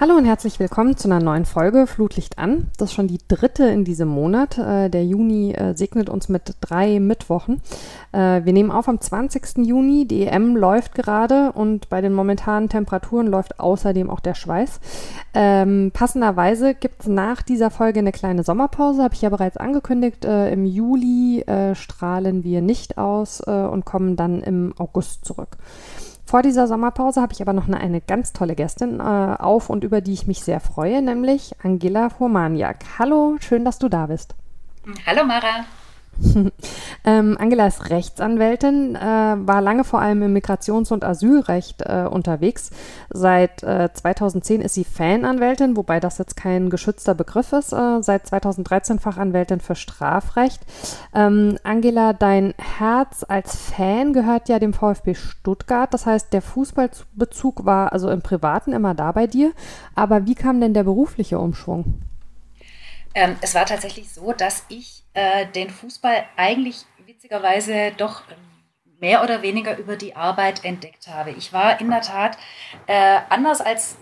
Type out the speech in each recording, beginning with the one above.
Hallo und herzlich willkommen zu einer neuen Folge Flutlicht an. Das ist schon die dritte in diesem Monat. Äh, der Juni äh, segnet uns mit drei Mittwochen. Äh, wir nehmen auf am 20. Juni. Die EM läuft gerade und bei den momentanen Temperaturen läuft außerdem auch der Schweiß. Ähm, passenderweise gibt es nach dieser Folge eine kleine Sommerpause, habe ich ja bereits angekündigt. Im Juli strahlen wir nicht aus und kommen dann im August zurück. Vor dieser Sommerpause habe ich aber noch eine, eine ganz tolle Gästin äh, auf und über die ich mich sehr freue, nämlich Angela Furmaniak. Hallo, schön, dass du da bist. Hallo Mara. ähm, Angela ist Rechtsanwältin, äh, war lange vor allem im Migrations- und Asylrecht äh, unterwegs. Seit äh, 2010 ist sie Fananwältin, wobei das jetzt kein geschützter Begriff ist. Äh, seit 2013 Fachanwältin für Strafrecht. Ähm, Angela, dein Herz als Fan gehört ja dem VfB Stuttgart. Das heißt, der Fußballbezug war also im Privaten immer da bei dir. Aber wie kam denn der berufliche Umschwung? Ähm, es war tatsächlich so, dass ich äh, den Fußball eigentlich witzigerweise doch mehr oder weniger über die Arbeit entdeckt habe. Ich war in der Tat äh, anders als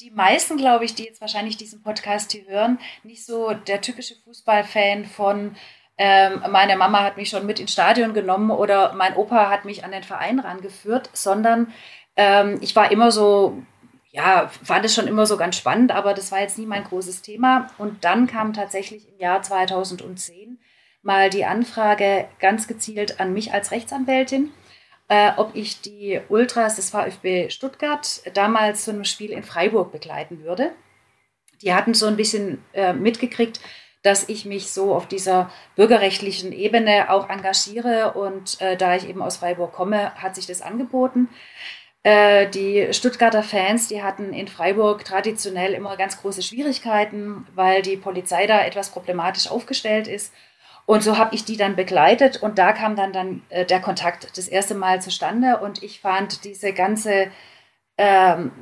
die meisten, glaube ich, die jetzt wahrscheinlich diesen Podcast hier hören, nicht so der typische Fußballfan von ähm, meine Mama hat mich schon mit ins Stadion genommen oder mein Opa hat mich an den Verein rangeführt, sondern ähm, ich war immer so ja, fand es schon immer so ganz spannend, aber das war jetzt nie mein großes Thema. Und dann kam tatsächlich im Jahr 2010 mal die Anfrage ganz gezielt an mich als Rechtsanwältin, äh, ob ich die Ultras des VfB Stuttgart damals zu einem Spiel in Freiburg begleiten würde. Die hatten so ein bisschen äh, mitgekriegt, dass ich mich so auf dieser bürgerrechtlichen Ebene auch engagiere. Und äh, da ich eben aus Freiburg komme, hat sich das angeboten. Äh, die Stuttgarter Fans, die hatten in Freiburg traditionell immer ganz große Schwierigkeiten, weil die Polizei da etwas problematisch aufgestellt ist. Und so habe ich die dann begleitet und da kam dann, dann äh, der Kontakt das erste Mal zustande und ich fand diese ganze, ähm,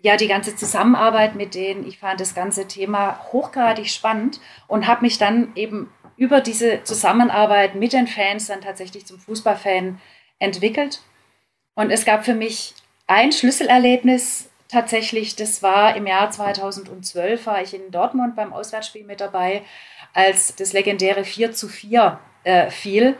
ja, die ganze Zusammenarbeit mit denen, ich fand das ganze Thema hochgradig spannend und habe mich dann eben über diese Zusammenarbeit mit den Fans dann tatsächlich zum Fußballfan entwickelt und es gab für mich ein Schlüsselerlebnis tatsächlich, das war im Jahr 2012, war ich in Dortmund beim Auswärtsspiel mit dabei, als das legendäre 4 zu 4 äh, fiel.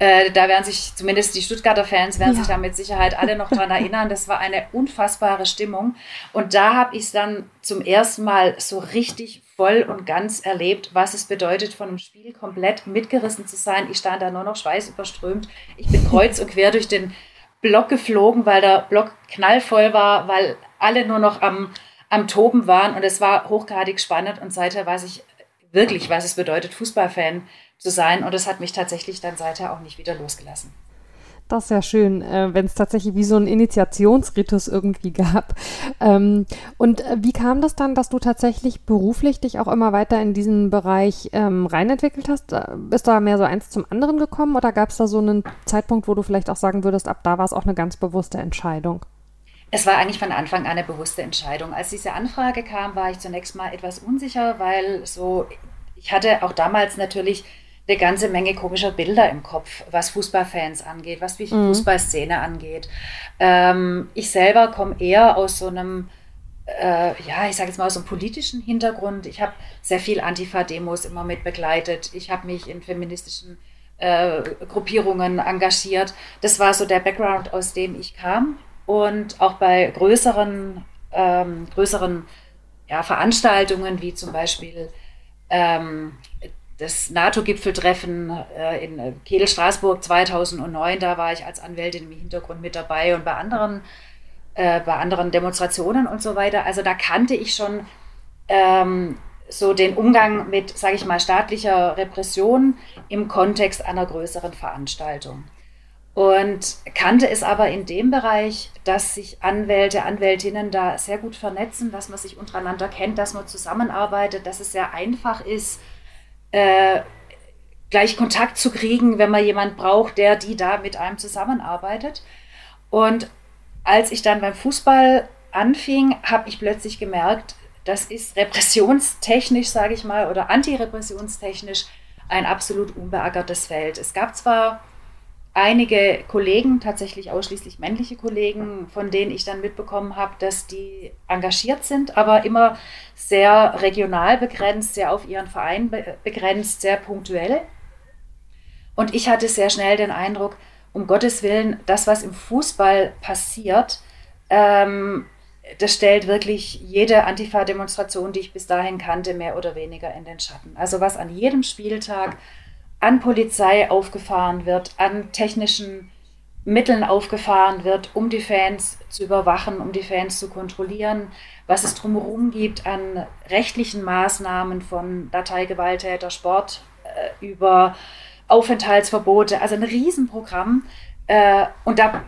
Äh, da werden sich zumindest die Stuttgarter Fans werden ja. sich da mit Sicherheit alle noch dran erinnern. Das war eine unfassbare Stimmung. Und da habe ich es dann zum ersten Mal so richtig voll und ganz erlebt, was es bedeutet, von einem Spiel komplett mitgerissen zu sein. Ich stand da nur noch schweißüberströmt. Ich bin kreuz und quer durch den Block geflogen, weil der Block knallvoll war, weil alle nur noch am, am Toben waren und es war hochgradig spannend und seither weiß ich wirklich, was es bedeutet, Fußballfan zu sein und es hat mich tatsächlich dann seither auch nicht wieder losgelassen. Das ist ja schön, äh, wenn es tatsächlich wie so ein Initiationsritus irgendwie gab. Ähm, und äh, wie kam das dann, dass du tatsächlich beruflich dich auch immer weiter in diesen Bereich ähm, reinentwickelt hast? Äh, bist da mehr so eins zum anderen gekommen oder gab es da so einen Zeitpunkt, wo du vielleicht auch sagen würdest, ab da war es auch eine ganz bewusste Entscheidung? Es war eigentlich von Anfang an eine bewusste Entscheidung. Als diese Anfrage kam, war ich zunächst mal etwas unsicher, weil so, ich hatte auch damals natürlich eine ganze Menge komischer Bilder im Kopf, was Fußballfans angeht, was die mhm. Fußballszene angeht. Ähm, ich selber komme eher aus so einem, äh, ja, ich sage jetzt mal aus einem politischen Hintergrund. Ich habe sehr viel Antifa-Demos immer mit begleitet. Ich habe mich in feministischen äh, Gruppierungen engagiert. Das war so der Background, aus dem ich kam. Und auch bei größeren, ähm, größeren ja, Veranstaltungen wie zum Beispiel ähm, das NATO-Gipfeltreffen äh, in äh, Kehl, Straßburg 2009, da war ich als Anwältin im Hintergrund mit dabei und bei anderen, äh, bei anderen Demonstrationen und so weiter. Also da kannte ich schon ähm, so den Umgang mit, sage ich mal, staatlicher Repression im Kontext einer größeren Veranstaltung. Und kannte es aber in dem Bereich, dass sich Anwälte, Anwältinnen da sehr gut vernetzen, dass man sich untereinander kennt, dass man zusammenarbeitet, dass es sehr einfach ist, äh, gleich Kontakt zu kriegen, wenn man jemand braucht, der die da mit einem zusammenarbeitet. Und als ich dann beim Fußball anfing, habe ich plötzlich gemerkt, das ist repressionstechnisch, sage ich mal, oder antirepressionstechnisch ein absolut unbeackertes Feld. Es gab zwar einige Kollegen, tatsächlich ausschließlich männliche Kollegen, von denen ich dann mitbekommen habe, dass die engagiert sind, aber immer sehr regional begrenzt, sehr auf ihren Verein begrenzt, sehr punktuell. Und ich hatte sehr schnell den Eindruck, um Gottes Willen, das, was im Fußball passiert, ähm, das stellt wirklich jede Antifa-Demonstration, die ich bis dahin kannte, mehr oder weniger in den Schatten. Also was an jedem Spieltag an Polizei aufgefahren wird, an technischen Mitteln aufgefahren wird, um die Fans zu überwachen, um die Fans zu kontrollieren, was es drumherum gibt an rechtlichen Maßnahmen von Dateigewalttäter, Sport äh, über Aufenthaltsverbote, also ein Riesenprogramm. Äh, und da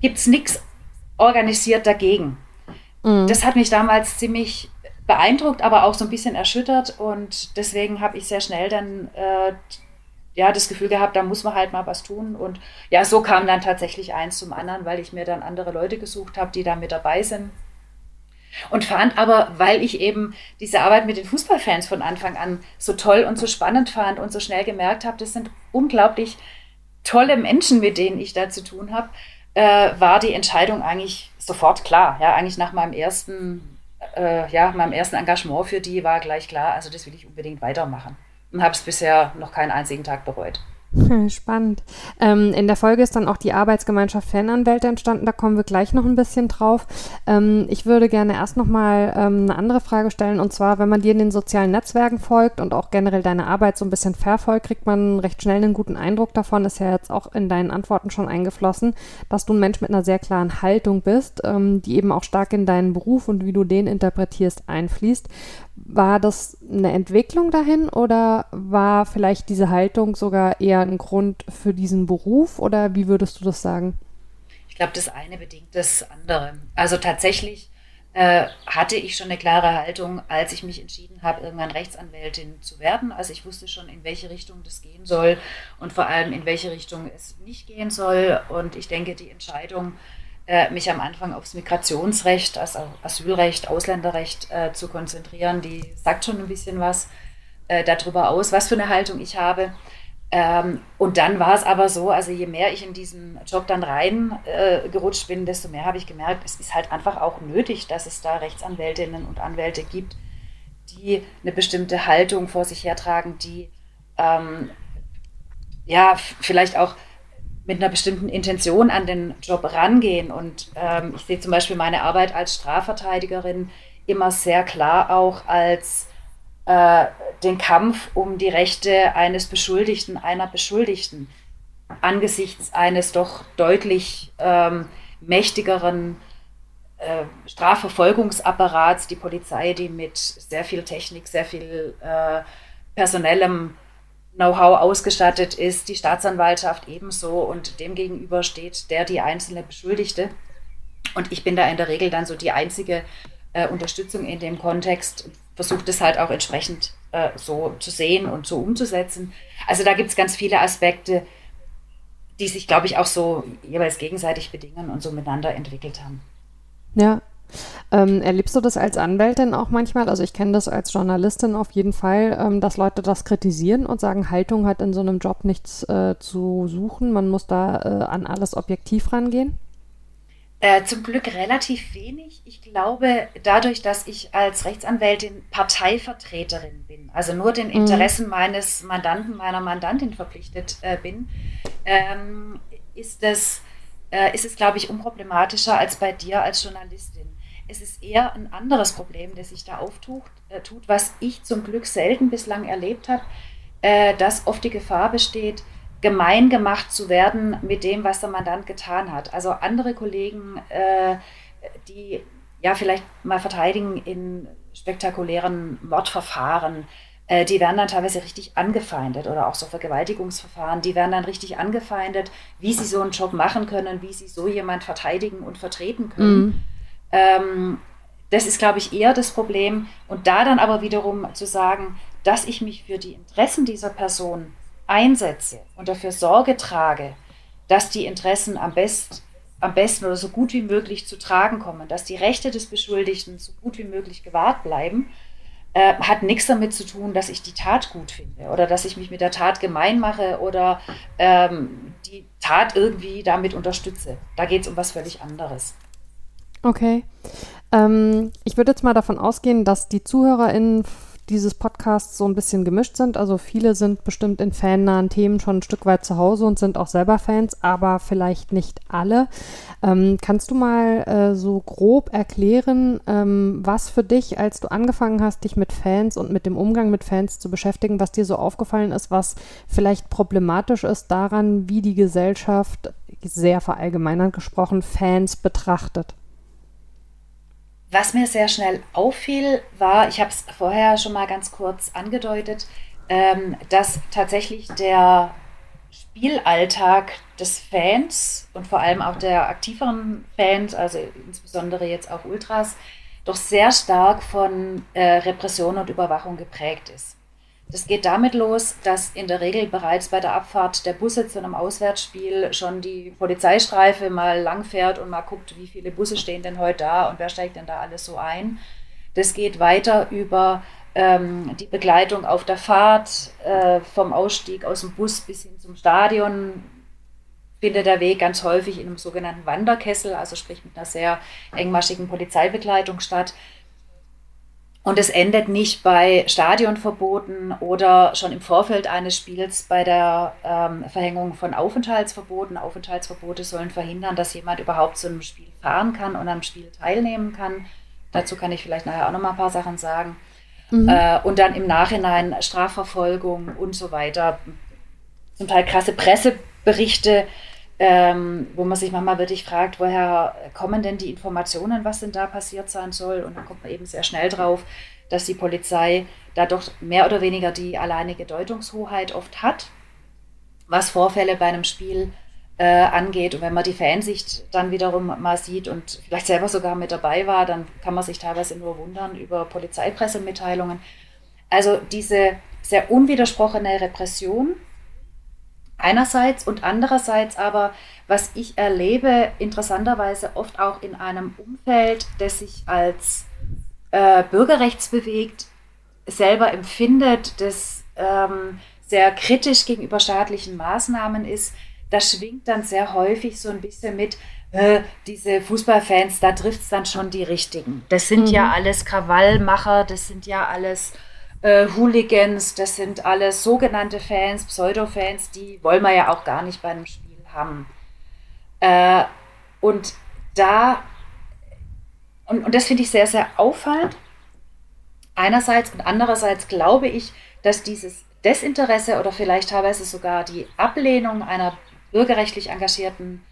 gibt es nichts organisiert dagegen. Mhm. Das hat mich damals ziemlich beeindruckt, aber auch so ein bisschen erschüttert und deswegen habe ich sehr schnell dann äh, ja, das Gefühl gehabt, da muss man halt mal was tun. Und ja, so kam dann tatsächlich eins zum anderen, weil ich mir dann andere Leute gesucht habe, die da mit dabei sind. Und fand aber, weil ich eben diese Arbeit mit den Fußballfans von Anfang an so toll und so spannend fand und so schnell gemerkt habe, das sind unglaublich tolle Menschen, mit denen ich da zu tun habe, äh, war die Entscheidung eigentlich sofort klar. Ja, eigentlich nach meinem ersten, äh, ja, meinem ersten Engagement für die war gleich klar, also das will ich unbedingt weitermachen und habe es bisher noch keinen einzigen Tag bereut. Spannend. Ähm, in der Folge ist dann auch die Arbeitsgemeinschaft Fananwälte entstanden. Da kommen wir gleich noch ein bisschen drauf. Ähm, ich würde gerne erst noch mal ähm, eine andere Frage stellen. Und zwar, wenn man dir in den sozialen Netzwerken folgt und auch generell deine Arbeit so ein bisschen verfolgt, kriegt man recht schnell einen guten Eindruck davon. Ist ja jetzt auch in deinen Antworten schon eingeflossen, dass du ein Mensch mit einer sehr klaren Haltung bist, ähm, die eben auch stark in deinen Beruf und wie du den interpretierst einfließt. War das eine Entwicklung dahin oder war vielleicht diese Haltung sogar eher ein Grund für diesen Beruf oder wie würdest du das sagen? Ich glaube, das eine bedingt das andere. Also tatsächlich äh, hatte ich schon eine klare Haltung, als ich mich entschieden habe, irgendwann Rechtsanwältin zu werden. Also ich wusste schon, in welche Richtung das gehen soll und vor allem, in welche Richtung es nicht gehen soll. Und ich denke, die Entscheidung, äh, mich am Anfang aufs Migrationsrecht, also Asylrecht, Ausländerrecht äh, zu konzentrieren. Die sagt schon ein bisschen was äh, darüber aus, was für eine Haltung ich habe. Ähm, und dann war es aber so, also je mehr ich in diesen Job dann reingerutscht äh, bin, desto mehr habe ich gemerkt, es ist halt einfach auch nötig, dass es da Rechtsanwältinnen und Anwälte gibt, die eine bestimmte Haltung vor sich hertragen, die ähm, ja vielleicht auch mit einer bestimmten Intention an den Job rangehen. Und ähm, ich sehe zum Beispiel meine Arbeit als Strafverteidigerin immer sehr klar auch als äh, den Kampf um die Rechte eines Beschuldigten, einer Beschuldigten angesichts eines doch deutlich ähm, mächtigeren äh, Strafverfolgungsapparats, die Polizei, die mit sehr viel Technik, sehr viel äh, personellem Know-how ausgestattet ist, die Staatsanwaltschaft ebenso und dem gegenüber steht der die einzelne Beschuldigte. Und ich bin da in der Regel dann so die einzige äh, Unterstützung in dem Kontext, versucht es halt auch entsprechend äh, so zu sehen und so umzusetzen. Also da gibt es ganz viele Aspekte, die sich, glaube ich, auch so jeweils gegenseitig bedingen und so miteinander entwickelt haben. Ja, ähm, erlebst du das als Anwältin auch manchmal? Also ich kenne das als Journalistin auf jeden Fall, ähm, dass Leute das kritisieren und sagen, Haltung hat in so einem Job nichts äh, zu suchen. Man muss da äh, an alles objektiv rangehen. Äh, zum Glück relativ wenig. Ich glaube, dadurch, dass ich als Rechtsanwältin Parteivertreterin bin, also nur den mhm. Interessen mhm. meines Mandanten, meiner Mandantin verpflichtet äh, bin, ähm, ist das äh, ist es, glaube ich, unproblematischer als bei dir als Journalistin. Es ist eher ein anderes Problem, das sich da auftut, äh, tut, was ich zum Glück selten bislang erlebt habe, äh, dass oft die Gefahr besteht, gemein gemacht zu werden mit dem, was der Mandant getan hat. Also andere Kollegen, äh, die ja vielleicht mal verteidigen in spektakulären Mordverfahren, äh, die werden dann teilweise richtig angefeindet oder auch so Vergewaltigungsverfahren, die werden dann richtig angefeindet, wie sie so einen Job machen können, wie sie so jemand verteidigen und vertreten können. Mhm. Ähm, das ist, glaube ich, eher das Problem. Und da dann aber wiederum zu sagen, dass ich mich für die Interessen dieser Person einsetze und dafür Sorge trage, dass die Interessen am, best, am besten oder so gut wie möglich zu tragen kommen, dass die Rechte des Beschuldigten so gut wie möglich gewahrt bleiben, äh, hat nichts damit zu tun, dass ich die Tat gut finde oder dass ich mich mit der Tat gemein mache oder ähm, die Tat irgendwie damit unterstütze. Da geht es um was völlig anderes. Okay. Ähm, ich würde jetzt mal davon ausgehen, dass die ZuhörerInnen dieses Podcasts so ein bisschen gemischt sind. Also viele sind bestimmt in fannahen Themen schon ein Stück weit zu Hause und sind auch selber Fans, aber vielleicht nicht alle. Ähm, kannst du mal äh, so grob erklären, ähm, was für dich, als du angefangen hast, dich mit Fans und mit dem Umgang mit Fans zu beschäftigen, was dir so aufgefallen ist, was vielleicht problematisch ist daran, wie die Gesellschaft, sehr verallgemeinert gesprochen, Fans betrachtet? Was mir sehr schnell auffiel, war, ich habe es vorher schon mal ganz kurz angedeutet, ähm, dass tatsächlich der Spielalltag des Fans und vor allem auch der aktiveren Fans, also insbesondere jetzt auch Ultras, doch sehr stark von äh, Repression und Überwachung geprägt ist. Das geht damit los, dass in der Regel bereits bei der Abfahrt der Busse zu einem Auswärtsspiel schon die Polizeistreife mal langfährt und mal guckt, wie viele Busse stehen denn heute da und wer steigt denn da alles so ein. Das geht weiter über ähm, die Begleitung auf der Fahrt äh, vom Ausstieg aus dem Bus bis hin zum Stadion. Findet der Weg ganz häufig in einem sogenannten Wanderkessel, also sprich mit einer sehr engmaschigen Polizeibegleitung statt. Und es endet nicht bei Stadionverboten oder schon im Vorfeld eines Spiels bei der ähm, Verhängung von Aufenthaltsverboten. Aufenthaltsverbote sollen verhindern, dass jemand überhaupt zu einem Spiel fahren kann und am Spiel teilnehmen kann. Dazu kann ich vielleicht nachher auch noch mal ein paar Sachen sagen. Mhm. Äh, und dann im Nachhinein Strafverfolgung und so weiter. Zum Teil krasse Presseberichte, ähm, wo man sich manchmal wirklich fragt, woher kommen denn die Informationen, was denn da passiert sein soll? Und dann kommt man eben sehr schnell drauf, dass die Polizei da doch mehr oder weniger die alleinige Deutungshoheit oft hat, was Vorfälle bei einem Spiel äh, angeht. Und wenn man die Fansicht dann wiederum mal sieht und vielleicht selber sogar mit dabei war, dann kann man sich teilweise nur wundern über Polizeipressemitteilungen. Also diese sehr unwidersprochene Repression einerseits und andererseits aber, was ich erlebe, interessanterweise oft auch in einem Umfeld, das sich als äh, bürgerrechtsbewegt selber empfindet, das ähm, sehr kritisch gegenüber staatlichen Maßnahmen ist, da schwingt dann sehr häufig so ein bisschen mit, äh, diese Fußballfans, da trifft es dann schon die Richtigen. Das sind mhm. ja alles Krawallmacher, das sind ja alles äh, Hooligans, das sind alles sogenannte Fans, Pseudo-Fans, die wollen wir ja auch gar nicht bei einem Spiel haben. Äh, und da, und, und das finde ich sehr, sehr auffallend. Einerseits und andererseits glaube ich, dass dieses Desinteresse oder vielleicht teilweise sogar die Ablehnung einer bürgerrechtlich engagierten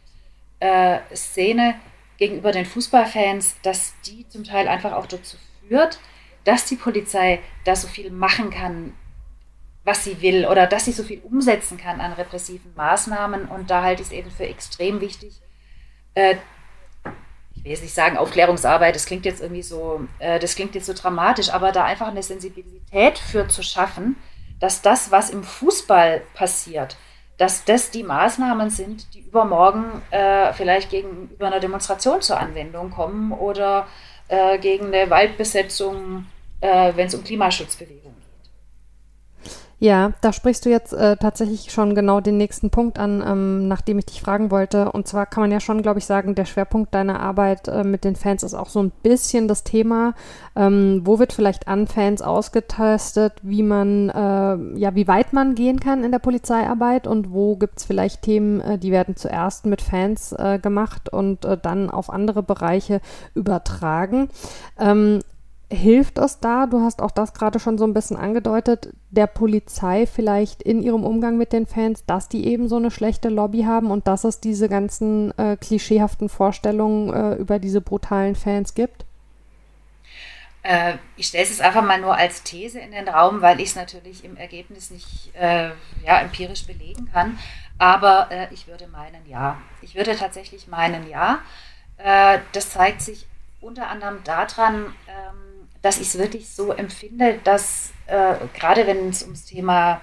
äh, Szene gegenüber den Fußballfans, dass die zum Teil einfach auch dazu führt, dass die Polizei da so viel machen kann, was sie will oder dass sie so viel umsetzen kann an repressiven Maßnahmen. Und da halte ich es eben für extrem wichtig. Äh, ich will jetzt nicht sagen Aufklärungsarbeit, das klingt jetzt irgendwie so, äh, das klingt jetzt so dramatisch, aber da einfach eine Sensibilität für zu schaffen, dass das, was im Fußball passiert, dass das die Maßnahmen sind, die übermorgen äh, vielleicht gegenüber einer Demonstration zur Anwendung kommen oder äh, gegen eine Waldbesetzung äh, wenn es um Klimaschutzbewegungen geht. Ja, da sprichst du jetzt äh, tatsächlich schon genau den nächsten Punkt an, ähm, nach dem ich dich fragen wollte. Und zwar kann man ja schon, glaube ich, sagen, der Schwerpunkt deiner Arbeit äh, mit den Fans ist auch so ein bisschen das Thema. Ähm, wo wird vielleicht an Fans ausgetestet, wie man, äh, ja, wie weit man gehen kann in der Polizeiarbeit und wo gibt es vielleicht Themen, äh, die werden zuerst mit Fans äh, gemacht und dann auf andere Bereiche übertragen. Ähm, hilft es da, du hast auch das gerade schon so ein bisschen angedeutet, der Polizei vielleicht in ihrem Umgang mit den Fans, dass die eben so eine schlechte Lobby haben und dass es diese ganzen äh, klischeehaften Vorstellungen äh, über diese brutalen Fans gibt? Äh, ich stelle es einfach mal nur als These in den Raum, weil ich es natürlich im Ergebnis nicht äh, ja, empirisch belegen kann. Aber äh, ich würde meinen, ja. Ich würde tatsächlich meinen, ja. Äh, das zeigt sich unter anderem daran, ähm, dass ich es wirklich so empfinde, dass äh, gerade wenn es ums Thema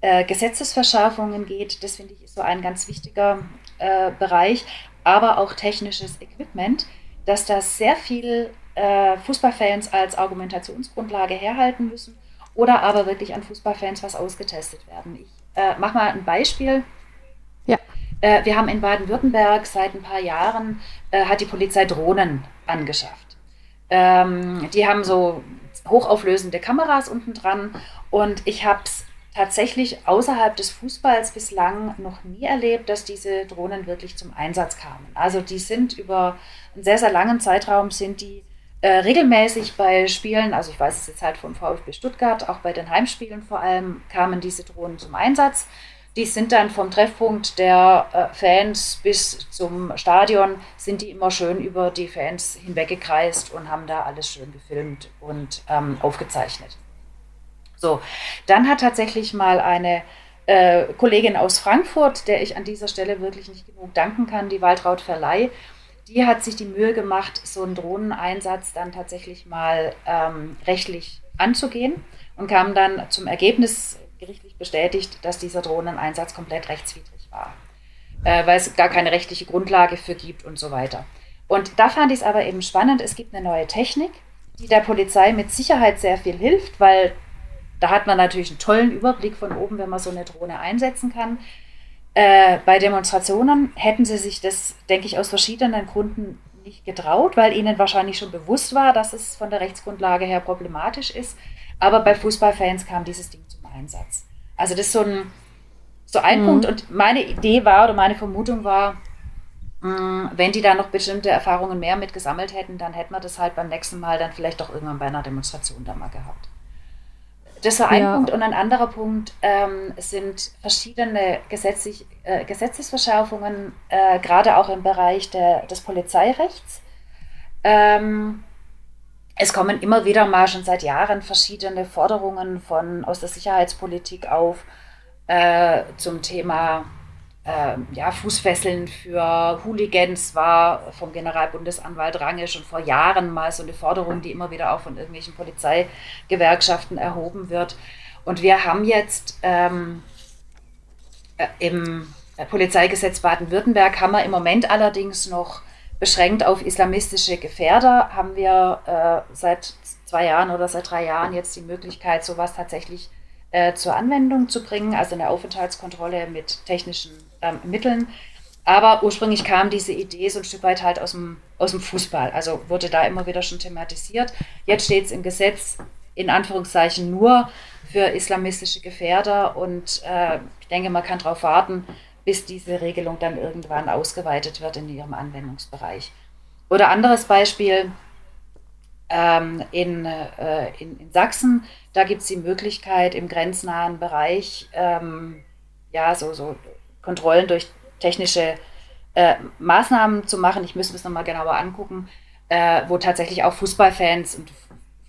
äh, Gesetzesverschärfungen geht, das finde ich ist so ein ganz wichtiger äh, Bereich, aber auch technisches Equipment, dass das sehr viel äh, Fußballfans als Argumentationsgrundlage herhalten müssen oder aber wirklich an Fußballfans was ausgetestet werden. Ich äh, mache mal ein Beispiel. Ja. Äh, wir haben in Baden-Württemberg seit ein paar Jahren, hat die Polizei Drohnen angeschafft. Ähm, die haben so hochauflösende Kameras unten dran und ich habe es tatsächlich außerhalb des Fußballs bislang noch nie erlebt, dass diese Drohnen wirklich zum Einsatz kamen. Also die sind über einen sehr, sehr langen Zeitraum sind die äh, regelmäßig bei Spielen, also ich weiß es jetzt halt vom VfB Stuttgart, auch bei den Heimspielen vor allem, kamen diese Drohnen zum Einsatz. Die sind dann vom Treffpunkt der äh, Fans bis zum Stadion, sind die immer schön über die Fans hinweggekreist und haben da alles schön gefilmt und ähm, aufgezeichnet. So, dann hat tatsächlich mal eine äh, Kollegin aus Frankfurt, der ich an dieser Stelle wirklich nicht genug danken kann, die Waltraud Verleih, die hat sich die Mühe gemacht, so einen Drohneneinsatz dann tatsächlich mal ähm, rechtlich anzugehen und kam dann zum Ergebnis, gerichtlich bestätigt, dass dieser Drohneneinsatz komplett rechtswidrig war, äh, weil es gar keine rechtliche Grundlage für gibt und so weiter. Und da fand ich es aber eben spannend, es gibt eine neue Technik, die der Polizei mit Sicherheit sehr viel hilft, weil da hat man natürlich einen tollen Überblick von oben, wenn man so eine Drohne einsetzen kann. Äh, bei Demonstrationen hätten sie sich das, denke ich, aus verschiedenen Gründen nicht getraut, weil ihnen wahrscheinlich schon bewusst war, dass es von der Rechtsgrundlage her problematisch ist. Aber bei Fußballfans kam dieses Ding zum Einsatz. Also das ist so ein, so ein mhm. Punkt. Und meine Idee war oder meine Vermutung war, mm, wenn die da noch bestimmte Erfahrungen mehr mitgesammelt hätten, dann hätten wir das halt beim nächsten Mal dann vielleicht doch irgendwann bei einer Demonstration da mal gehabt. Das war ein ja. Punkt. Und ein anderer Punkt ähm, sind verschiedene gesetzlich, äh, Gesetzesverschärfungen, äh, gerade auch im Bereich der, des Polizeirechts. Ähm, es kommen immer wieder mal schon seit Jahren verschiedene Forderungen von, aus der Sicherheitspolitik auf äh, zum Thema ähm, ja, Fußfesseln für Hooligans war vom Generalbundesanwalt Range schon vor Jahren mal so eine Forderung, die immer wieder auch von irgendwelchen Polizeigewerkschaften erhoben wird. Und wir haben jetzt ähm, äh, im Polizeigesetz Baden-Württemberg haben wir im Moment allerdings noch beschränkt auf islamistische Gefährder, haben wir äh, seit zwei Jahren oder seit drei Jahren jetzt die Möglichkeit, sowas tatsächlich äh, zur Anwendung zu bringen, also eine Aufenthaltskontrolle mit technischen ähm, Mitteln. Aber ursprünglich kam diese Idee so ein Stück weit halt aus dem, aus dem Fußball. Also wurde da immer wieder schon thematisiert. Jetzt steht es im Gesetz in Anführungszeichen nur für islamistische Gefährder und äh, ich denke, man kann darauf warten, bis diese Regelung dann irgendwann ausgeweitet wird in ihrem Anwendungsbereich. Oder anderes Beispiel, ähm, in, äh, in, in, Sachsen, da gibt es die Möglichkeit im grenznahen Bereich, ähm, ja, so, so Kontrollen durch technische äh, Maßnahmen zu machen. Ich müsste es nochmal genauer angucken, äh, wo tatsächlich auch Fußballfans und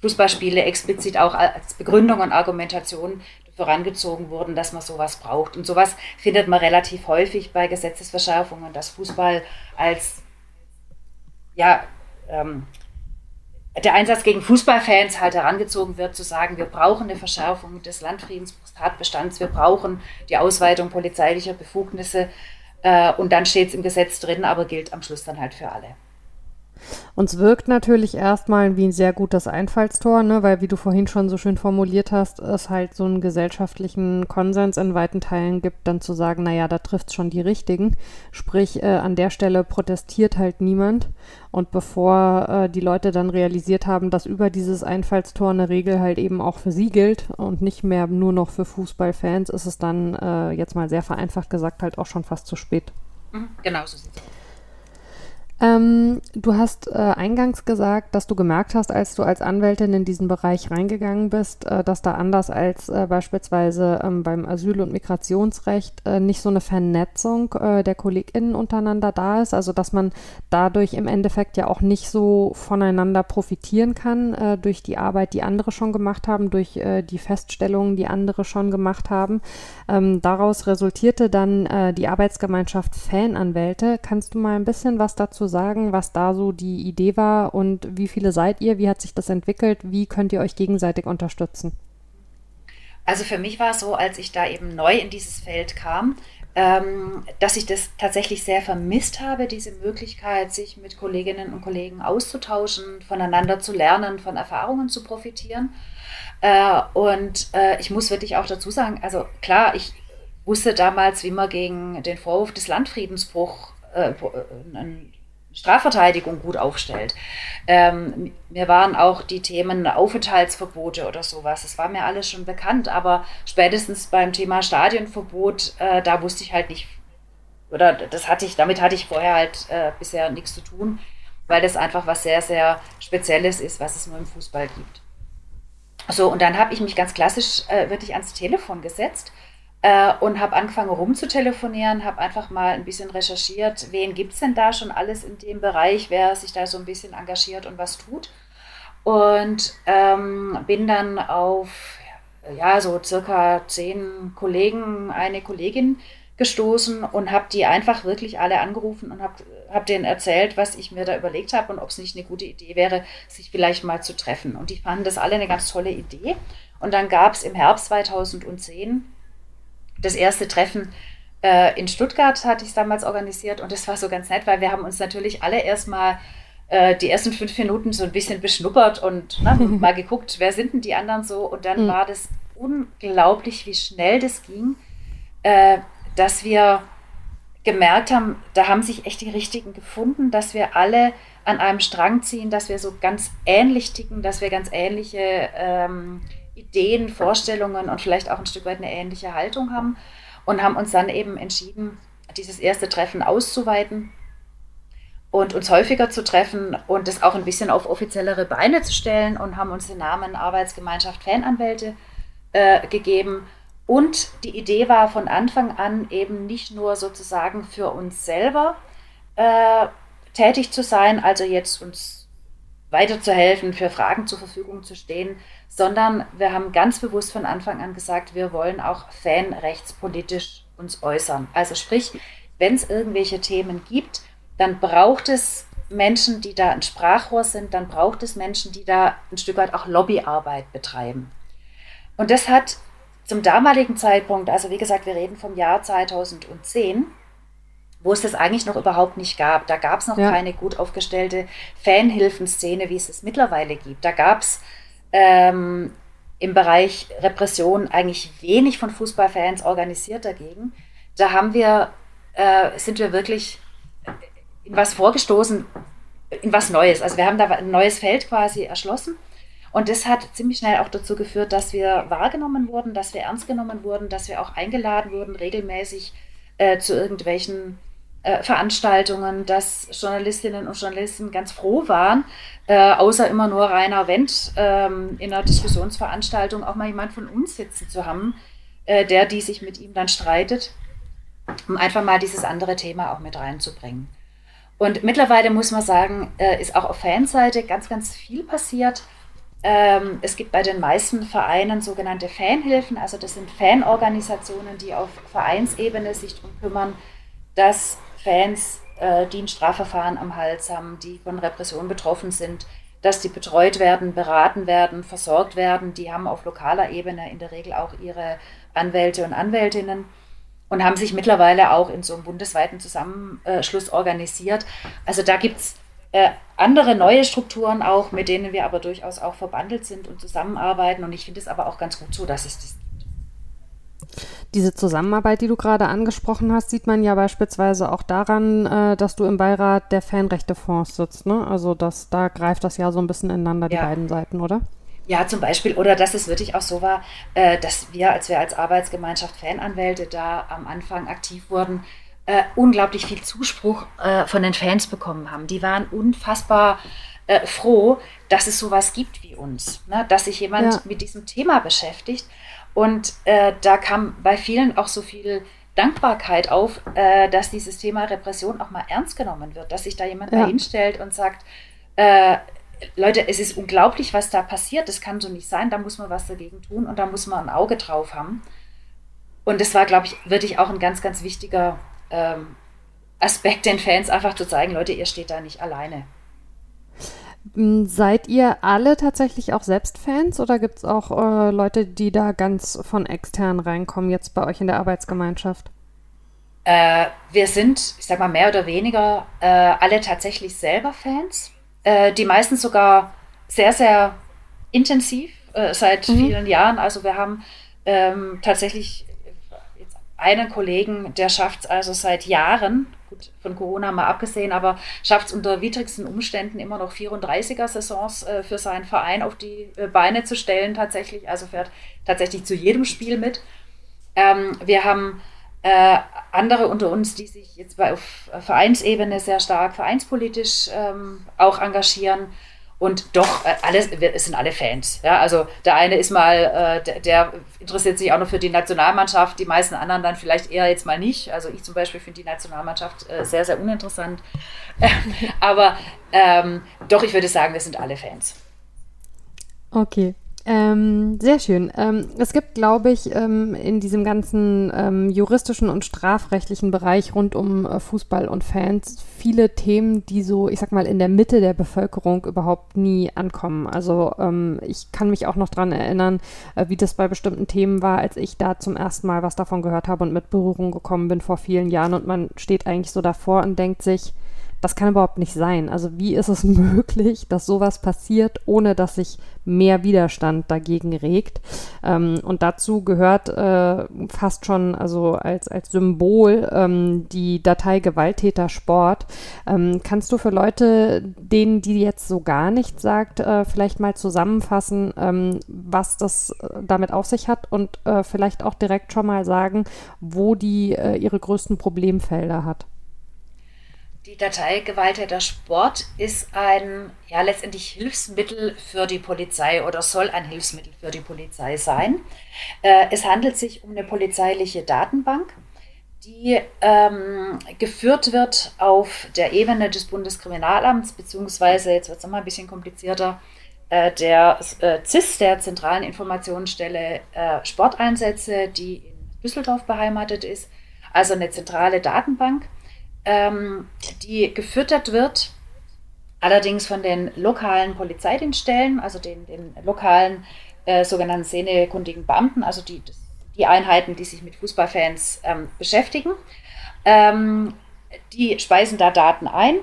Fußballspiele explizit auch als Begründung und Argumentation vorangezogen wurden, dass man sowas braucht. Und sowas findet man relativ häufig bei Gesetzesverschärfungen, dass Fußball als ja, ähm, der Einsatz gegen Fußballfans halt herangezogen wird, zu sagen, wir brauchen eine Verschärfung des Landfriedenstatbestands, wir brauchen die Ausweitung polizeilicher Befugnisse äh, und dann steht es im Gesetz drin, aber gilt am Schluss dann halt für alle. Uns wirkt natürlich erstmal wie ein sehr gutes Einfallstor, ne, weil, wie du vorhin schon so schön formuliert hast, es halt so einen gesellschaftlichen Konsens in weiten Teilen gibt, dann zu sagen, naja, da trifft es schon die Richtigen. Sprich, äh, an der Stelle protestiert halt niemand. Und bevor äh, die Leute dann realisiert haben, dass über dieses Einfallstor eine Regel halt eben auch für sie gilt und nicht mehr nur noch für Fußballfans, ist es dann äh, jetzt mal sehr vereinfacht gesagt halt auch schon fast zu spät. Mhm, genau so sieht es aus. Ähm, du hast äh, eingangs gesagt, dass du gemerkt hast, als du als Anwältin in diesen Bereich reingegangen bist, äh, dass da anders als äh, beispielsweise ähm, beim Asyl- und Migrationsrecht äh, nicht so eine Vernetzung äh, der KollegInnen untereinander da ist. Also dass man dadurch im Endeffekt ja auch nicht so voneinander profitieren kann äh, durch die Arbeit, die andere schon gemacht haben, durch die Feststellungen, die andere schon gemacht haben. Ähm, daraus resultierte dann die Arbeitsgemeinschaft Fananwälte. Kannst du mal ein bisschen was dazu sagen, was da so die Idee war und wie viele seid ihr? Wie hat sich das entwickelt? Wie könnt ihr euch gegenseitig unterstützen? Also für mich war es so, als ich da eben neu in dieses Feld kam, ähm, dass ich das tatsächlich sehr vermisst habe, diese Möglichkeit, sich mit Kolleginnen und Kollegen auszutauschen, voneinander zu lernen, von Erfahrungen zu profitieren. Äh, und äh, ich muss wirklich auch dazu sagen, also klar, ich wusste damals, wie man gegen den Vorwurf des Landfriedensbruchs äh, einen Strafverteidigung gut aufstellt. Ähm, mir waren auch die Themen Aufenthaltsverbote oder sowas, das war mir alles schon bekannt, aber spätestens beim Thema Stadionverbot, äh, da wusste ich halt nicht, oder das hatte ich, damit hatte ich vorher halt äh, bisher nichts zu tun, weil das einfach was sehr, sehr Spezielles ist, was es nur im Fußball gibt. So, und dann habe ich mich ganz klassisch äh, wirklich ans Telefon gesetzt äh, und habe angefangen rumzutelefonieren, habe einfach mal ein bisschen recherchiert, wen gibt es denn da schon alles in dem Bereich, wer sich da so ein bisschen engagiert und was tut. Und ähm, bin dann auf ja, so circa zehn Kollegen, eine Kollegin gestoßen und habe die einfach wirklich alle angerufen und habe hab denen erzählt, was ich mir da überlegt habe und ob es nicht eine gute Idee wäre, sich vielleicht mal zu treffen. Und die fanden das alle eine ganz tolle Idee. Und dann gab es im Herbst 2010 das erste Treffen äh, in Stuttgart hatte ich damals organisiert und das war so ganz nett, weil wir haben uns natürlich alle erstmal äh, die ersten fünf Minuten so ein bisschen beschnuppert und ne, mal geguckt, wer sind denn die anderen so und dann mhm. war das unglaublich, wie schnell das ging, äh, dass wir gemerkt haben, da haben sich echt die Richtigen gefunden, dass wir alle an einem Strang ziehen, dass wir so ganz ähnlich ticken, dass wir ganz ähnliche ähm, Ideen, Vorstellungen und vielleicht auch ein Stück weit eine ähnliche Haltung haben und haben uns dann eben entschieden, dieses erste Treffen auszuweiten und uns häufiger zu treffen und das auch ein bisschen auf offiziellere Beine zu stellen und haben uns den Namen Arbeitsgemeinschaft Fananwälte äh, gegeben. Und die Idee war von Anfang an eben nicht nur sozusagen für uns selber äh, tätig zu sein, also jetzt uns weiterzuhelfen, für Fragen zur Verfügung zu stehen, sondern wir haben ganz bewusst von Anfang an gesagt, wir wollen auch fanrechtspolitisch uns äußern. Also sprich, wenn es irgendwelche Themen gibt, dann braucht es Menschen, die da ein Sprachrohr sind, dann braucht es Menschen, die da ein Stück weit auch Lobbyarbeit betreiben. Und das hat zum damaligen Zeitpunkt, also wie gesagt, wir reden vom Jahr 2010, wo es das eigentlich noch überhaupt nicht gab. Da gab es noch ja. keine gut aufgestellte Fanhilfenszene, wie es es mittlerweile gibt. Da gab es ähm, im Bereich Repression eigentlich wenig von Fußballfans organisiert dagegen. Da haben wir, äh, sind wir wirklich in was vorgestoßen, in was Neues. Also wir haben da ein neues Feld quasi erschlossen. Und das hat ziemlich schnell auch dazu geführt, dass wir wahrgenommen wurden, dass wir ernst genommen wurden, dass wir auch eingeladen wurden, regelmäßig äh, zu irgendwelchen äh, Veranstaltungen, dass Journalistinnen und Journalisten ganz froh waren, äh, außer immer nur Rainer Wendt ähm, in einer Diskussionsveranstaltung auch mal jemand von uns sitzen zu haben, äh, der, die sich mit ihm dann streitet, um einfach mal dieses andere Thema auch mit reinzubringen. Und mittlerweile muss man sagen, äh, ist auch auf Fanseite ganz, ganz viel passiert. Ähm, es gibt bei den meisten Vereinen sogenannte Fanhilfen, also das sind Fanorganisationen, die auf Vereinsebene sich darum kümmern, dass Fans, äh, die ein Strafverfahren am Hals haben, die von Repression betroffen sind, dass die betreut werden, beraten werden, versorgt werden. Die haben auf lokaler Ebene in der Regel auch ihre Anwälte und Anwältinnen und haben sich mittlerweile auch in so einem bundesweiten Zusammenschluss organisiert. Also da gibt es äh, andere neue Strukturen auch, mit denen wir aber durchaus auch verbandelt sind und zusammenarbeiten. Und ich finde es aber auch ganz gut so, dass es das diese Zusammenarbeit, die du gerade angesprochen hast, sieht man ja beispielsweise auch daran, äh, dass du im Beirat der Fanrechtefonds sitzt. Ne? Also das, da greift das ja so ein bisschen ineinander, ja. die beiden Seiten, oder? Ja, zum Beispiel, oder dass es wirklich auch so war, äh, dass wir, als wir als Arbeitsgemeinschaft Fananwälte da am Anfang aktiv wurden, äh, unglaublich viel Zuspruch äh, von den Fans bekommen haben. Die waren unfassbar äh, froh, dass es sowas gibt wie uns, ne? dass sich jemand ja. mit diesem Thema beschäftigt und äh, da kam bei vielen auch so viel Dankbarkeit auf, äh, dass dieses Thema Repression auch mal ernst genommen wird, dass sich da jemand ja. hinstellt und sagt, äh, Leute, es ist unglaublich, was da passiert, das kann so nicht sein, da muss man was dagegen tun und da muss man ein Auge drauf haben. Und das war, glaube ich, wirklich auch ein ganz, ganz wichtiger ähm, Aspekt den Fans, einfach zu zeigen, Leute, ihr steht da nicht alleine. Seid ihr alle tatsächlich auch selbst Fans oder gibt es auch äh, Leute, die da ganz von extern reinkommen, jetzt bei euch in der Arbeitsgemeinschaft? Äh, wir sind, ich sag mal, mehr oder weniger äh, alle tatsächlich selber Fans. Äh, die meisten sogar sehr, sehr intensiv äh, seit mhm. vielen Jahren. Also wir haben ähm, tatsächlich jetzt einen Kollegen, der schafft es also seit Jahren, gut, von Corona mal abgesehen, aber schafft es unter widrigsten Umständen immer noch 34er-Saisons äh, für seinen Verein auf die äh, Beine zu stellen tatsächlich. Also fährt tatsächlich zu jedem Spiel mit. Ähm, wir haben äh, andere unter uns, die sich jetzt bei, auf Vereinsebene sehr stark vereinspolitisch ähm, auch engagieren. Und doch, äh, alles, es sind alle Fans. Ja? Also der eine ist mal, äh, der, der, interessiert sich auch noch für die Nationalmannschaft, die meisten anderen dann vielleicht eher jetzt mal nicht. Also ich zum Beispiel finde die Nationalmannschaft äh, sehr, sehr uninteressant. Aber ähm, doch, ich würde sagen, wir sind alle Fans. Okay. Ähm, sehr schön. Ähm, es gibt, glaube ich, ähm, in diesem ganzen ähm, juristischen und strafrechtlichen Bereich rund um äh, Fußball und Fans viele Themen, die so, ich sag mal, in der Mitte der Bevölkerung überhaupt nie ankommen. Also ähm, ich kann mich auch noch daran erinnern, äh, wie das bei bestimmten Themen war, als ich da zum ersten Mal was davon gehört habe und mit Berührung gekommen bin vor vielen Jahren und man steht eigentlich so davor und denkt sich, das kann überhaupt nicht sein. Also wie ist es möglich, dass sowas passiert, ohne dass sich mehr Widerstand dagegen regt? Ähm, und dazu gehört äh, fast schon, also als, als Symbol, ähm, die Datei Gewalttäter Sport. Ähm, kannst du für Leute, denen die jetzt so gar nichts sagt, äh, vielleicht mal zusammenfassen, ähm, was das äh, damit auf sich hat und äh, vielleicht auch direkt schon mal sagen, wo die äh, ihre größten Problemfelder hat? Die Datei Gewalttäter Sport ist ein ja letztendlich Hilfsmittel für die Polizei oder soll ein Hilfsmittel für die Polizei sein. Äh, es handelt sich um eine polizeiliche Datenbank, die ähm, geführt wird auf der Ebene des Bundeskriminalamts, beziehungsweise, jetzt wird es nochmal ein bisschen komplizierter, äh, der äh, CIS, der Zentralen Informationsstelle äh, Sporteinsätze, die in Düsseldorf beheimatet ist, also eine zentrale Datenbank ähm, die gefüttert wird, allerdings von den lokalen Polizeidienststellen, also den, den lokalen äh, sogenannten szenekundigen Beamten, also die, die Einheiten, die sich mit Fußballfans ähm, beschäftigen. Ähm, die speisen da Daten ein,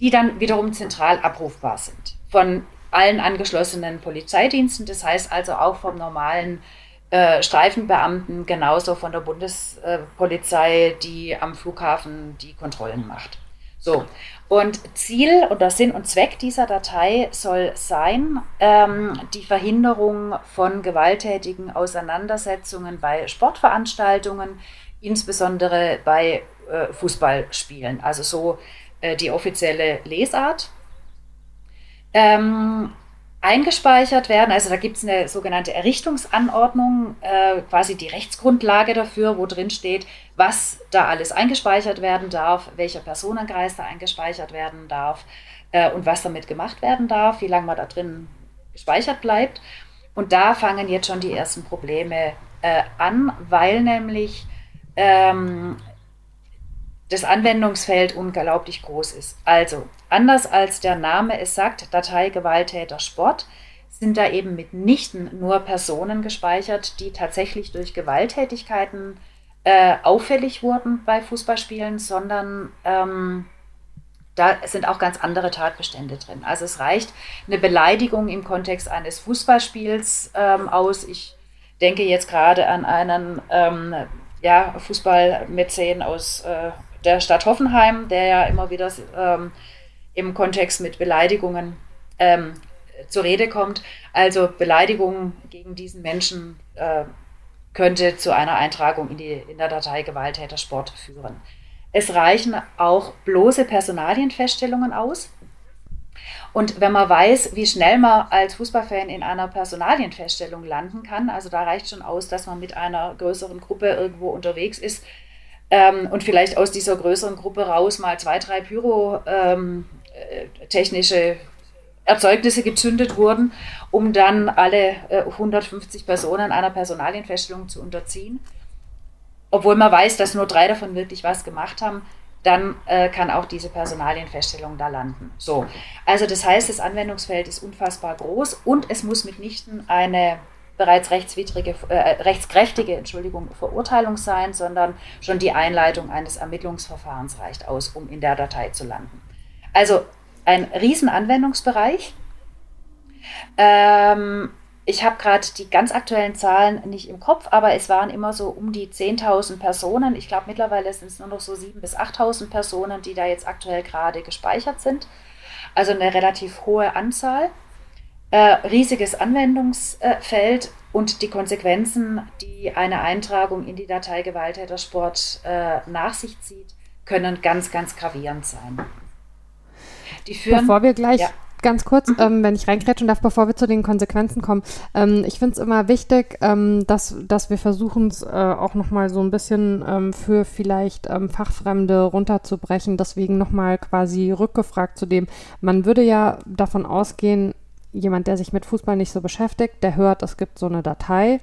die dann wiederum zentral abrufbar sind von allen angeschlossenen Polizeidiensten, das heißt also auch vom normalen äh, Streifenbeamten, genauso von der Bundespolizei, die am Flughafen die Kontrollen macht. So, und Ziel oder Sinn und Zweck dieser Datei soll sein, ähm, die Verhinderung von gewalttätigen Auseinandersetzungen bei Sportveranstaltungen, insbesondere bei äh, Fußballspielen. Also so äh, die offizielle Lesart. Ähm, eingespeichert werden. Also da gibt es eine sogenannte Errichtungsanordnung, äh, quasi die Rechtsgrundlage dafür, wo drin steht, was da alles eingespeichert werden darf, welcher Personenkreis da eingespeichert werden darf äh, und was damit gemacht werden darf, wie lange man da drin gespeichert bleibt. Und da fangen jetzt schon die ersten Probleme äh, an, weil nämlich ähm, das Anwendungsfeld unglaublich groß ist. Also, anders als der Name es sagt, Datei Gewalttäter Sport, sind da eben mitnichten nur Personen gespeichert, die tatsächlich durch Gewalttätigkeiten äh, auffällig wurden bei Fußballspielen, sondern ähm, da sind auch ganz andere Tatbestände drin. Also es reicht eine Beleidigung im Kontext eines Fußballspiels ähm, aus. Ich denke jetzt gerade an einen ähm, ja, Fußballmäzen aus äh, der Stadt Hoffenheim, der ja immer wieder ähm, im Kontext mit Beleidigungen ähm, zur Rede kommt. Also Beleidigung gegen diesen Menschen äh, könnte zu einer Eintragung in, die, in der Datei Gewalttätersport führen. Es reichen auch bloße Personalienfeststellungen aus. Und wenn man weiß, wie schnell man als Fußballfan in einer Personalienfeststellung landen kann, also da reicht schon aus, dass man mit einer größeren Gruppe irgendwo unterwegs ist, ähm, und vielleicht aus dieser größeren Gruppe raus mal zwei, drei pyrotechnische ähm, äh, Erzeugnisse gezündet wurden, um dann alle äh, 150 Personen einer Personalienfeststellung zu unterziehen. Obwohl man weiß, dass nur drei davon wirklich was gemacht haben, dann äh, kann auch diese Personalienfeststellung da landen. So, also das heißt, das Anwendungsfeld ist unfassbar groß und es muss mitnichten eine bereits rechtswidrige, äh, rechtskräftige Entschuldigung, Verurteilung sein, sondern schon die Einleitung eines Ermittlungsverfahrens reicht aus, um in der Datei zu landen. Also ein Riesenanwendungsbereich. Ähm, ich habe gerade die ganz aktuellen Zahlen nicht im Kopf, aber es waren immer so um die 10.000 Personen. Ich glaube, mittlerweile sind es nur noch so 7.000 bis 8.000 Personen, die da jetzt aktuell gerade gespeichert sind. Also eine relativ hohe Anzahl. Äh, riesiges Anwendungsfeld und die Konsequenzen, die eine Eintragung in die Datei Gewalttätersport äh, nach sich zieht, können ganz, ganz gravierend sein. Die führen, Bevor wir gleich ja ganz kurz, ähm, wenn ich reingrätschen darf, bevor wir zu den Konsequenzen kommen. Ähm, ich finde es immer wichtig, ähm, dass, dass wir versuchen es äh, auch nochmal so ein bisschen ähm, für vielleicht ähm, Fachfremde runterzubrechen. Deswegen nochmal quasi rückgefragt zu dem, man würde ja davon ausgehen, jemand, der sich mit Fußball nicht so beschäftigt, der hört, es gibt so eine Datei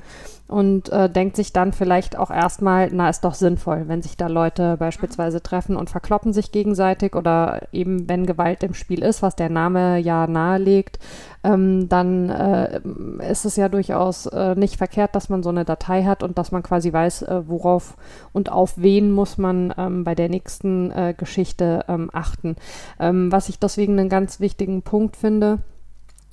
und äh, denkt sich dann vielleicht auch erstmal, na, ist doch sinnvoll, wenn sich da Leute beispielsweise treffen und verkloppen sich gegenseitig oder eben, wenn Gewalt im Spiel ist, was der Name ja nahelegt, ähm, dann äh, ist es ja durchaus äh, nicht verkehrt, dass man so eine Datei hat und dass man quasi weiß, äh, worauf und auf wen muss man ähm, bei der nächsten äh, Geschichte ähm, achten. Ähm, was ich deswegen einen ganz wichtigen Punkt finde,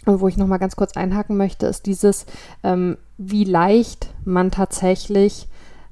wo ich nochmal ganz kurz einhaken möchte, ist dieses, ähm, wie leicht man tatsächlich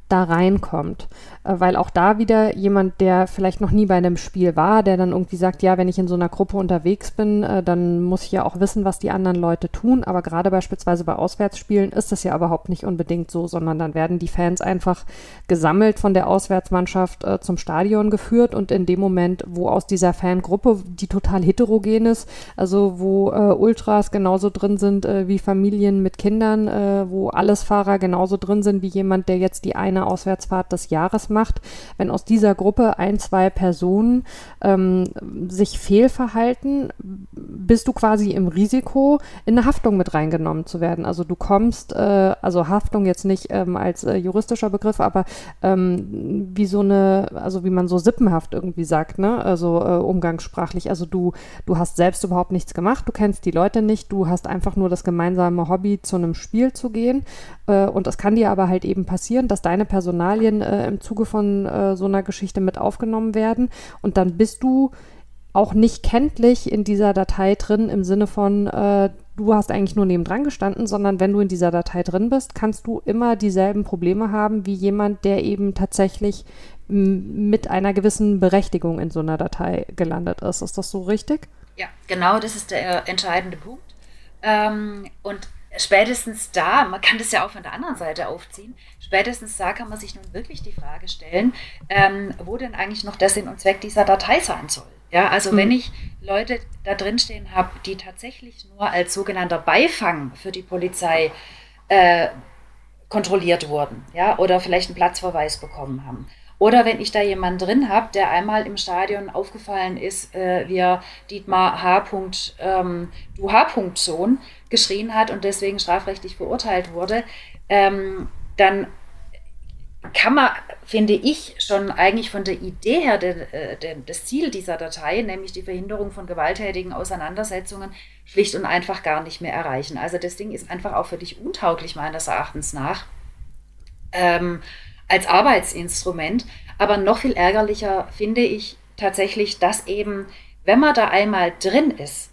da reinkommt. Äh, weil auch da wieder jemand, der vielleicht noch nie bei einem Spiel war, der dann irgendwie sagt, ja, wenn ich in so einer Gruppe unterwegs bin, äh, dann muss ich ja auch wissen, was die anderen Leute tun. Aber gerade beispielsweise bei Auswärtsspielen ist das ja überhaupt nicht unbedingt so, sondern dann werden die Fans einfach gesammelt von der Auswärtsmannschaft äh, zum Stadion geführt und in dem Moment, wo aus dieser Fangruppe, die total heterogen ist, also wo Ultras genauso drin sind wie Familien mit Kindern, wo Allesfahrer genauso drin sind wie jemand, der jetzt die eine Auswärtsfahrt des Jahres macht, macht, wenn aus dieser Gruppe ein, zwei Personen ähm, sich fehlverhalten, bist du quasi im Risiko, in eine Haftung mit reingenommen zu werden. Also du kommst, äh, also Haftung jetzt nicht ähm, als äh, juristischer Begriff, aber ähm, wie so eine, also wie man so sippenhaft irgendwie sagt, ne? Also äh, umgangssprachlich. Also du, du hast selbst überhaupt nichts gemacht, du kennst die Leute nicht, du hast einfach nur das gemeinsame Hobby, zu einem Spiel zu gehen. Äh, und es kann dir aber halt eben passieren, dass deine Personalien äh, im Zuge von äh, so einer Geschichte mit aufgenommen werden. Und dann bist du auch nicht kenntlich in dieser Datei drin im Sinne von, äh, du hast eigentlich nur nebendran gestanden, sondern wenn du in dieser Datei drin bist, kannst du immer dieselben Probleme haben wie jemand, der eben tatsächlich mit einer gewissen Berechtigung in so einer Datei gelandet ist. Ist das so richtig? Ja, genau, das ist der entscheidende Punkt. Ähm, und spätestens da, man kann das ja auch von der anderen Seite aufziehen, spätestens da kann man sich nun wirklich die Frage stellen, ähm, wo denn eigentlich noch der Sinn und Zweck dieser Datei sein soll. Ja, also mhm. wenn ich Leute da drin stehen habe, die tatsächlich nur als sogenannter Beifang für die Polizei äh, kontrolliert wurden, ja, oder vielleicht einen Platzverweis bekommen haben, oder wenn ich da jemanden drin habe, der einmal im Stadion aufgefallen ist, äh, wie er Dietmar H. Ähm, du H. Sohn geschrien hat und deswegen strafrechtlich verurteilt wurde, ähm, dann kann man, finde ich, schon eigentlich von der Idee her de, äh, de, das Ziel dieser Datei, nämlich die Verhinderung von gewalttätigen Auseinandersetzungen, schlicht und einfach gar nicht mehr erreichen. Also das Ding ist einfach auch für dich untauglich meines Erachtens nach. Ähm, als Arbeitsinstrument. Aber noch viel ärgerlicher finde ich tatsächlich, dass eben, wenn man da einmal drin ist,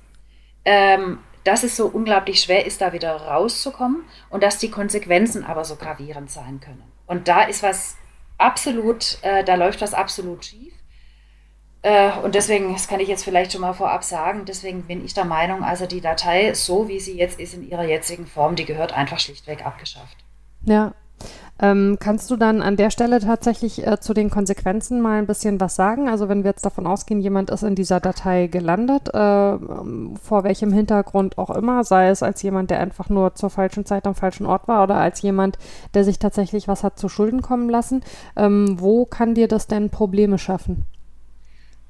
ähm, dass es so unglaublich schwer ist, da wieder rauszukommen und dass die Konsequenzen aber so gravierend sein können. Und da ist was absolut, äh, da läuft was absolut schief. Äh, und deswegen, das kann ich jetzt vielleicht schon mal vorab sagen, deswegen bin ich der Meinung, also die Datei, so wie sie jetzt ist in ihrer jetzigen Form, die gehört einfach schlichtweg abgeschafft. Ja, ähm, kannst du dann an der Stelle tatsächlich äh, zu den Konsequenzen mal ein bisschen was sagen? Also wenn wir jetzt davon ausgehen, jemand ist in dieser Datei gelandet, äh, vor welchem Hintergrund auch immer, sei es als jemand, der einfach nur zur falschen Zeit am falschen Ort war oder als jemand, der sich tatsächlich was hat zu Schulden kommen lassen, ähm, wo kann dir das denn Probleme schaffen?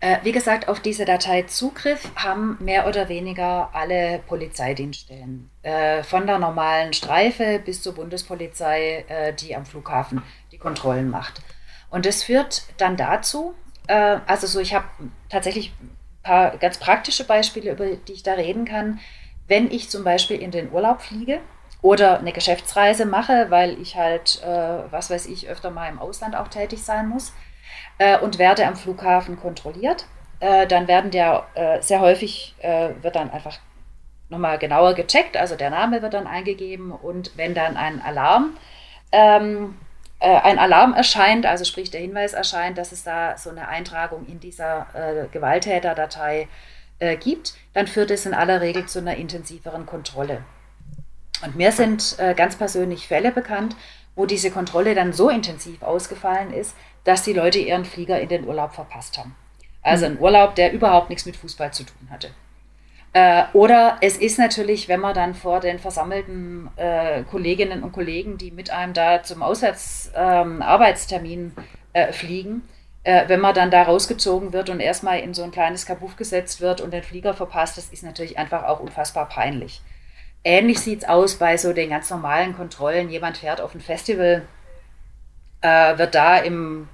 Äh, wie gesagt, auf diese Datei Zugriff haben mehr oder weniger alle Polizeidienststellen. Äh, von der normalen Streife bis zur Bundespolizei, äh, die am Flughafen die Kontrollen macht. Und das führt dann dazu, also so, ich habe tatsächlich ein paar ganz praktische Beispiele, über die ich da reden kann. Wenn ich zum Beispiel in den Urlaub fliege oder eine Geschäftsreise mache, weil ich halt, was weiß ich, öfter mal im Ausland auch tätig sein muss äh, und werde am Flughafen kontrolliert. Äh, dann werden der äh, sehr häufig, äh, wird dann einfach nochmal genauer gecheckt, also der Name wird dann eingegeben und wenn dann ein Alarm, ähm, äh, ein Alarm erscheint, also sprich der Hinweis erscheint, dass es da so eine Eintragung in dieser Gewalttäterdatei gibt, dann führt es in aller Regel zu einer intensiveren Kontrolle. Und mir sind äh, ganz persönlich Fälle bekannt, wo diese Kontrolle dann so intensiv ausgefallen ist, dass die Leute ihren Flieger in den Urlaub verpasst haben. Also ein Urlaub, der überhaupt nichts mit Fußball zu tun hatte. Äh, oder es ist natürlich, wenn man dann vor den versammelten äh, Kolleginnen und Kollegen, die mit einem da zum Auswärtsarbeitstermin ähm, äh, fliegen, äh, wenn man dann da rausgezogen wird und erstmal in so ein kleines Kabuff gesetzt wird und den Flieger verpasst, das ist natürlich einfach auch unfassbar peinlich. Ähnlich sieht es aus bei so den ganz normalen Kontrollen. Jemand fährt auf ein Festival, äh, wird da im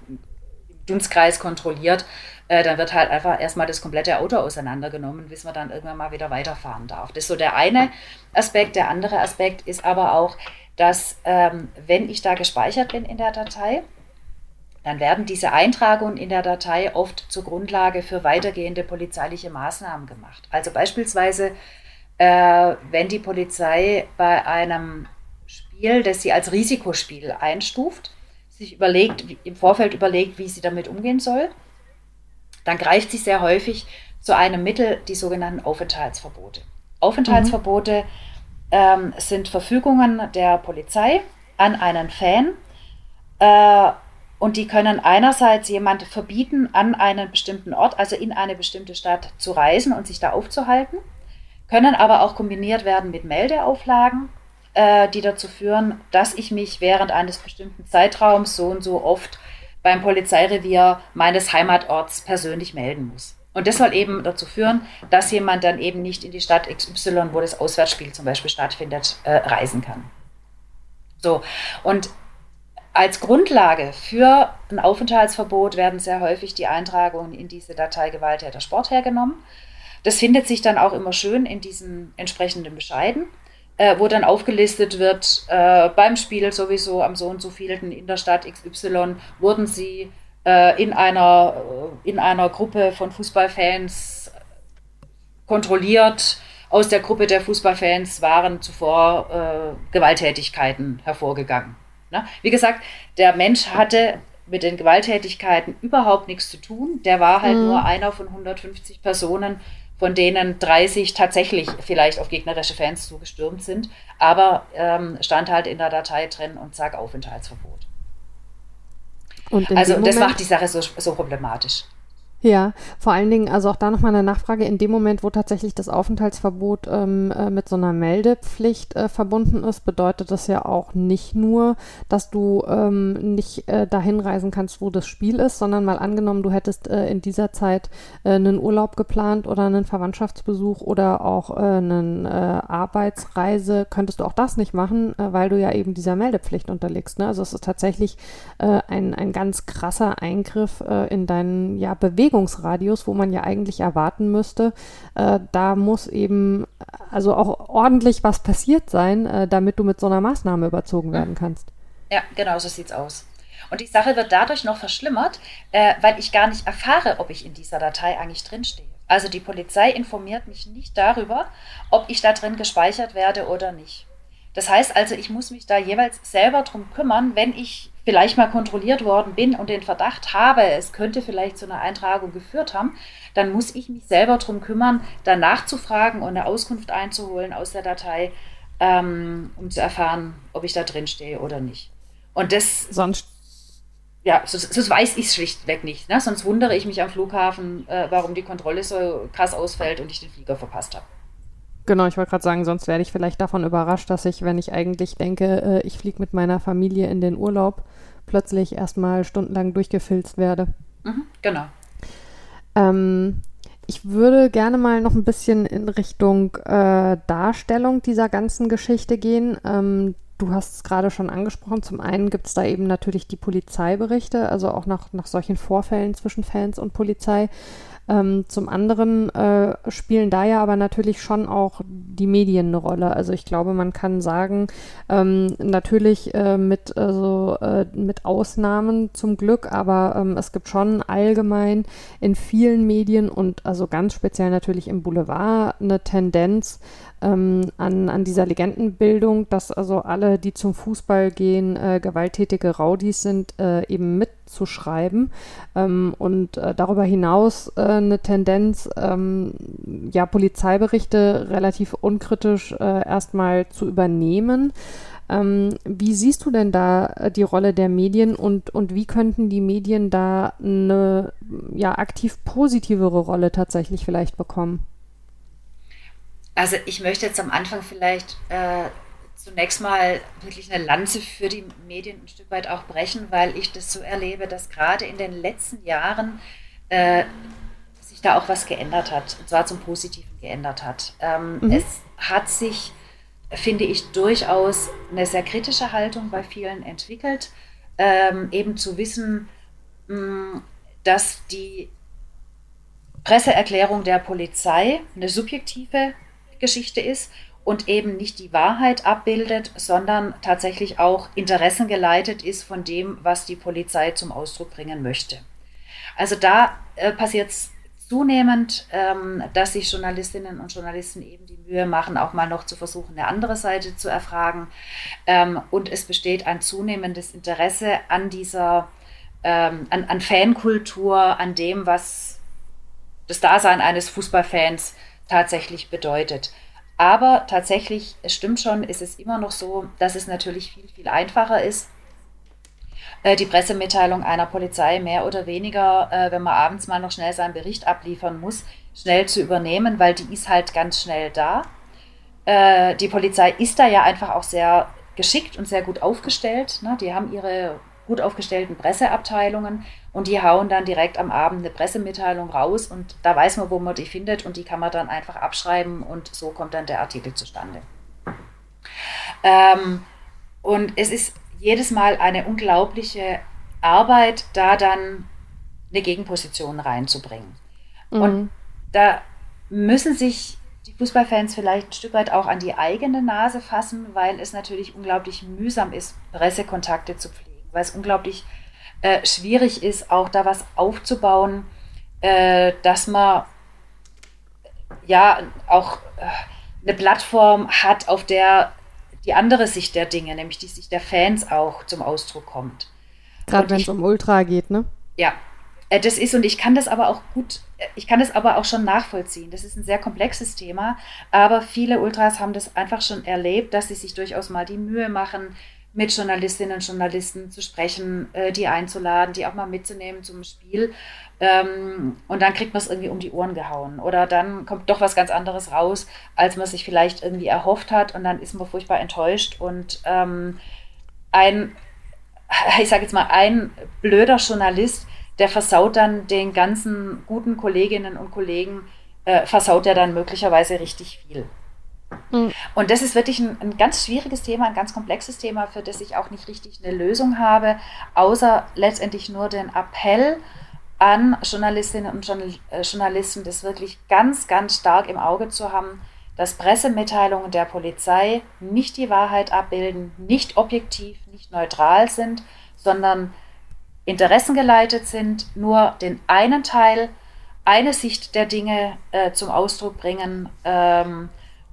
Dunstkreis kontrolliert. Äh, dann wird halt einfach erstmal das komplette Auto auseinandergenommen, bis man dann irgendwann mal wieder weiterfahren darf. Das ist so der eine Aspekt. Der andere Aspekt ist aber auch, dass ähm, wenn ich da gespeichert bin in der Datei, dann werden diese Eintragungen in der Datei oft zur Grundlage für weitergehende polizeiliche Maßnahmen gemacht. Also beispielsweise äh, wenn die Polizei bei einem Spiel, das sie als Risikospiel einstuft, sich überlegt, im Vorfeld überlegt, wie sie damit umgehen soll, dann greift sie sehr häufig zu einem Mittel, die sogenannten Aufenthaltsverbote. Aufenthaltsverbote mhm. ähm, sind Verfügungen der Polizei an einen Fan äh, und die können einerseits jemand verbieten, an einen bestimmten Ort, also in eine bestimmte Stadt zu reisen und sich da aufzuhalten können aber auch kombiniert werden mit Meldeauflagen, äh, die dazu führen, dass ich mich während eines bestimmten Zeitraums so und so oft beim Polizeirevier meines Heimatorts persönlich melden muss. Und das soll eben dazu führen, dass jemand dann eben nicht in die Stadt XY, wo das Auswärtsspiel zum Beispiel stattfindet, äh, reisen kann. So, und als Grundlage für ein Aufenthaltsverbot werden sehr häufig die Eintragungen in diese Datei Gewalttäter Sport hergenommen. Das findet sich dann auch immer schön in diesen entsprechenden Bescheiden, äh, wo dann aufgelistet wird, äh, beim Spiel sowieso am so und so vielten in der Stadt XY wurden sie äh, in, einer, äh, in einer Gruppe von Fußballfans kontrolliert. Aus der Gruppe der Fußballfans waren zuvor äh, Gewalttätigkeiten hervorgegangen. Ne? Wie gesagt, der Mensch hatte mit den Gewalttätigkeiten überhaupt nichts zu tun. Der war halt mhm. nur einer von 150 Personen, von denen 30 tatsächlich vielleicht auf gegnerische Fans zugestürmt sind, aber ähm, stand halt in der Datei drin und zack, Aufenthaltsverbot. also das macht die Sache so, so problematisch. Ja, vor allen Dingen, also auch da nochmal eine Nachfrage, in dem Moment, wo tatsächlich das Aufenthaltsverbot ähm, äh, mit so einer Meldepflicht äh, verbunden ist, bedeutet das ja auch nicht nur, dass du ähm, nicht äh, dahin reisen kannst, wo das Spiel ist, sondern mal angenommen, du hättest äh, in dieser Zeit äh, einen Urlaub geplant oder einen Verwandtschaftsbesuch oder auch eine Arbeitsreise, könntest du auch das nicht machen, weil du ja eben dieser Meldepflicht unterliegst. Ne? Also es ist tatsächlich ein, ein ganz krasser Eingriff in deinen ja, Bewegungen Bewegungsradius, wo man ja eigentlich erwarten müsste, äh, da muss eben also auch ordentlich was passiert sein, äh, damit du mit so einer Maßnahme überzogen werden kannst. Ja, genau so sieht's aus. Und die Sache wird dadurch noch verschlimmert, äh, weil ich gar nicht erfahre, ob ich in dieser Datei eigentlich drinstehe. Also die Polizei informiert mich nicht darüber, ob ich da drin gespeichert werde oder nicht. Das heißt also, ich muss mich da jeweils selber drum kümmern, wenn ich vielleicht mal kontrolliert worden bin und den Verdacht habe, es könnte vielleicht zu einer Eintragung geführt haben, dann muss ich mich selber darum kümmern, danach zu fragen und eine Auskunft einzuholen aus der Datei, ähm, um zu erfahren, ob ich da drin stehe oder nicht. Und das. Sonst. Ja, sonst, sonst weiß ich es schlichtweg nicht. Ne? Sonst wundere ich mich am Flughafen, äh, warum die Kontrolle so krass ausfällt und ich den Flieger verpasst habe. Genau, ich wollte gerade sagen, sonst werde ich vielleicht davon überrascht, dass ich, wenn ich eigentlich denke, äh, ich fliege mit meiner Familie in den Urlaub, plötzlich erstmal stundenlang durchgefilzt werde. Mhm, genau. Ähm, ich würde gerne mal noch ein bisschen in Richtung äh, Darstellung dieser ganzen Geschichte gehen. Ähm, du hast es gerade schon angesprochen. Zum einen gibt es da eben natürlich die Polizeiberichte, also auch nach, nach solchen Vorfällen zwischen Fans und Polizei. Ähm, zum anderen äh, spielen da ja aber natürlich schon auch die Medien eine Rolle. Also ich glaube, man kann sagen, ähm, natürlich äh, mit, also, äh, mit Ausnahmen zum Glück, aber ähm, es gibt schon allgemein in vielen Medien und also ganz speziell natürlich im Boulevard eine Tendenz, ähm, an, an dieser Legendenbildung, dass also alle, die zum Fußball gehen, äh, gewalttätige Raudis sind, äh, eben mitzuschreiben. Ähm, und äh, darüber hinaus äh, eine Tendenz, ähm, ja, Polizeiberichte relativ unkritisch äh, erstmal zu übernehmen. Ähm, wie siehst du denn da äh, die Rolle der Medien und, und wie könnten die Medien da eine ja, aktiv positivere Rolle tatsächlich vielleicht bekommen? Also ich möchte jetzt am Anfang vielleicht äh, zunächst mal wirklich eine Lanze für die Medien ein Stück weit auch brechen, weil ich das so erlebe, dass gerade in den letzten Jahren äh, sich da auch was geändert hat, und zwar zum Positiven geändert hat. Ähm, mhm. Es hat sich, finde ich, durchaus eine sehr kritische Haltung bei vielen entwickelt, ähm, eben zu wissen, mh, mm, dass die Presseerklärung der Polizei eine subjektive Geschichte ist und eben nicht die Wahrheit abbildet, sondern tatsächlich auch interessengeleitet ist von dem, was die Polizei zum Ausdruck bringen möchte. Also da äh, passiert es zunehmend, ähm, dass sich Journalistinnen und Journalisten eben die Mühe machen, auch mal noch zu versuchen, eine andere Seite zu erfragen. Ähm, und es besteht ein zunehmendes Interesse an dieser, ähm, an, an Fankultur, an dem, was das Dasein eines Fußballfans tatsächlich bedeutet. Aber tatsächlich, es stimmt schon, ist es immer noch so, dass es natürlich viel, viel einfacher ist, äh, die Pressemitteilung einer Polizei mehr oder weniger, äh, wenn man abends mal noch schnell seinen Bericht abliefern muss, schnell zu übernehmen, weil die ist halt ganz schnell da. Äh, die Polizei ist da ja einfach auch sehr geschickt und sehr gut aufgestellt. Ne? Die haben ihre gut aufgestellten Presseabteilungen und die hauen dann direkt am Abend eine Pressemitteilung raus und da weiß man, wo man die findet und die kann man dann einfach abschreiben und so kommt dann der Artikel zustande. Ähm, und es ist jedes Mal eine unglaubliche Arbeit, da dann eine Gegenposition reinzubringen. Mhm. Und da müssen sich die Fußballfans vielleicht ein Stück weit auch an die eigene Nase fassen, weil es natürlich unglaublich mühsam ist, Pressekontakte zu pflegen weil es unglaublich äh, schwierig ist, auch da was aufzubauen, äh, dass man ja auch äh, eine Plattform hat, auf der die andere Sicht der Dinge, nämlich die Sicht der Fans auch zum Ausdruck kommt. Gerade wenn es um Ultra geht, ne? Ja, äh, das ist und ich kann das aber auch gut, äh, ich kann das aber auch schon nachvollziehen. Das ist ein sehr komplexes Thema, aber viele Ultras haben das einfach schon erlebt, dass sie sich durchaus mal die Mühe machen, mit Journalistinnen und Journalisten zu sprechen, äh, die einzuladen, die auch mal mitzunehmen zum Spiel. Ähm, und dann kriegt man es irgendwie um die Ohren gehauen. Oder dann kommt doch was ganz anderes raus, als man sich vielleicht irgendwie erhofft hat. Und dann ist man furchtbar enttäuscht. Und ähm, ein, ich sage jetzt mal, ein blöder Journalist, der versaut dann den ganzen guten Kolleginnen und Kollegen, äh, versaut er dann möglicherweise richtig viel. Mhm. Und das ist wirklich ein, ein, ganz schwieriges Thema, ein ganz komplexes Thema, für das ich auch nicht richtig eine Lösung habe, außer letztendlich nur den Appell an Journalistinnen und äh, Journalisten, das wirklich ganz, ganz stark im Auge zu haben, dass Pressemitteilungen der Polizei nicht die Wahrheit abbilden, nicht objektiv, nicht neutral sind, sondern interessengeleitet sind, nur den einen Teil, eine Sicht der Dinge äh, zum Ausdruck bringen. Ähm,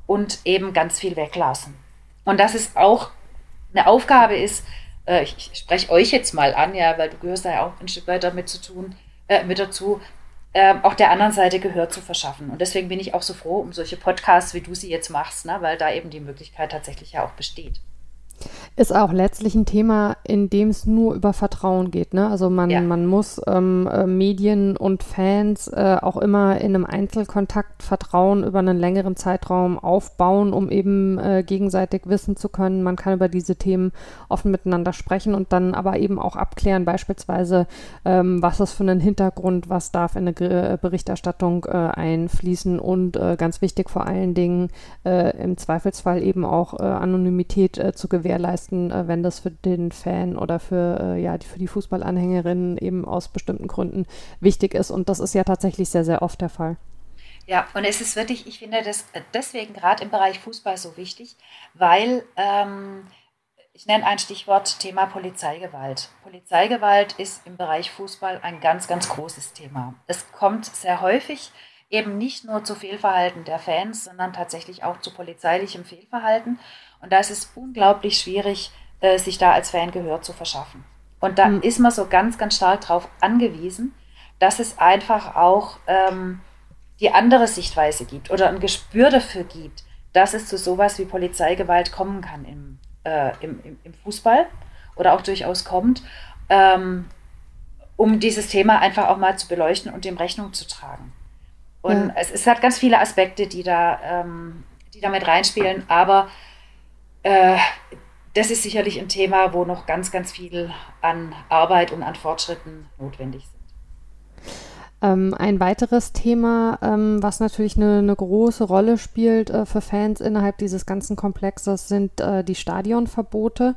und eben ganz viel weglassen. Und dass es auch eine Aufgabe ist, äh, ich, spreche euch jetzt mal an, ja, weil du gehörst da ja auch ein Stück weit damit zu tun, äh, mit dazu, äh, auch der anderen Seite Gehör zu verschaffen. Und deswegen bin ich auch so froh um solche Podcasts, wie du sie jetzt machst, ne, weil da eben die Möglichkeit tatsächlich ja auch besteht. Ist auch letztlich ein Thema, in dem es nur über Vertrauen geht. Ne? Also man, ja. man muss ähm, äh, Medien und Fans äh, auch immer in einem Einzelkontakt Vertrauen über einen längeren Zeitraum aufbauen, um eben äh, gegenseitig wissen zu können. Man kann über diese Themen offen miteinander sprechen und dann aber eben auch abklären, beispielsweise, ähm, was ist für einen Hintergrund, was darf in eine G Berichterstattung äh, einfließen und äh, ganz wichtig vor allen Dingen äh, im Zweifelsfall eben auch Anonymität zu gewährleisten leisten, äh, wenn das für den Fan oder für, äh, ja, für die Fußballanhängerinnen eben aus bestimmten Gründen wichtig ist. Und das ist ja tatsächlich sehr, sehr oft der Fall. Ja, und es ist wirklich, ich finde das deswegen gerade im Bereich Fußball so wichtig, weil ähm, ich nenne ein Stichwort Thema Polizeigewalt. Polizeigewalt ist im Bereich Fußball ein ganz, ganz großes Thema. Es kommt sehr häufig eben nicht nur zu Fehlverhalten der Fans, sondern tatsächlich auch zu polizeilichem Fehlverhalten. Und da ist es unglaublich schwierig, äh, sich da als Fan Gehör zu verschaffen. Und da mhm. ist man so ganz, ganz stark darauf angewiesen, dass es einfach auch ähm, die andere Sichtweise gibt oder ein Gespür dafür gibt, dass es zu sowas wie Polizeigewalt kommen kann im, äh, im, im, Fußball oder auch durchaus kommt, ähm, um dieses Thema einfach auch mal zu beleuchten und dem Rechnung zu tragen. Und ja. es, es, hat ganz viele Aspekte, die da, ähm, die da mit reinspielen, aber äh, das ist sicherlich ein Thema, wo noch ganz, ganz viel an Arbeit und an Fortschritten notwendig sind. Ähm, ein weiteres Thema, ähm, was natürlich eine, eine, große Rolle spielt äh, für Fans innerhalb dieses ganzen Komplexes, sind äh, die Stadionverbote.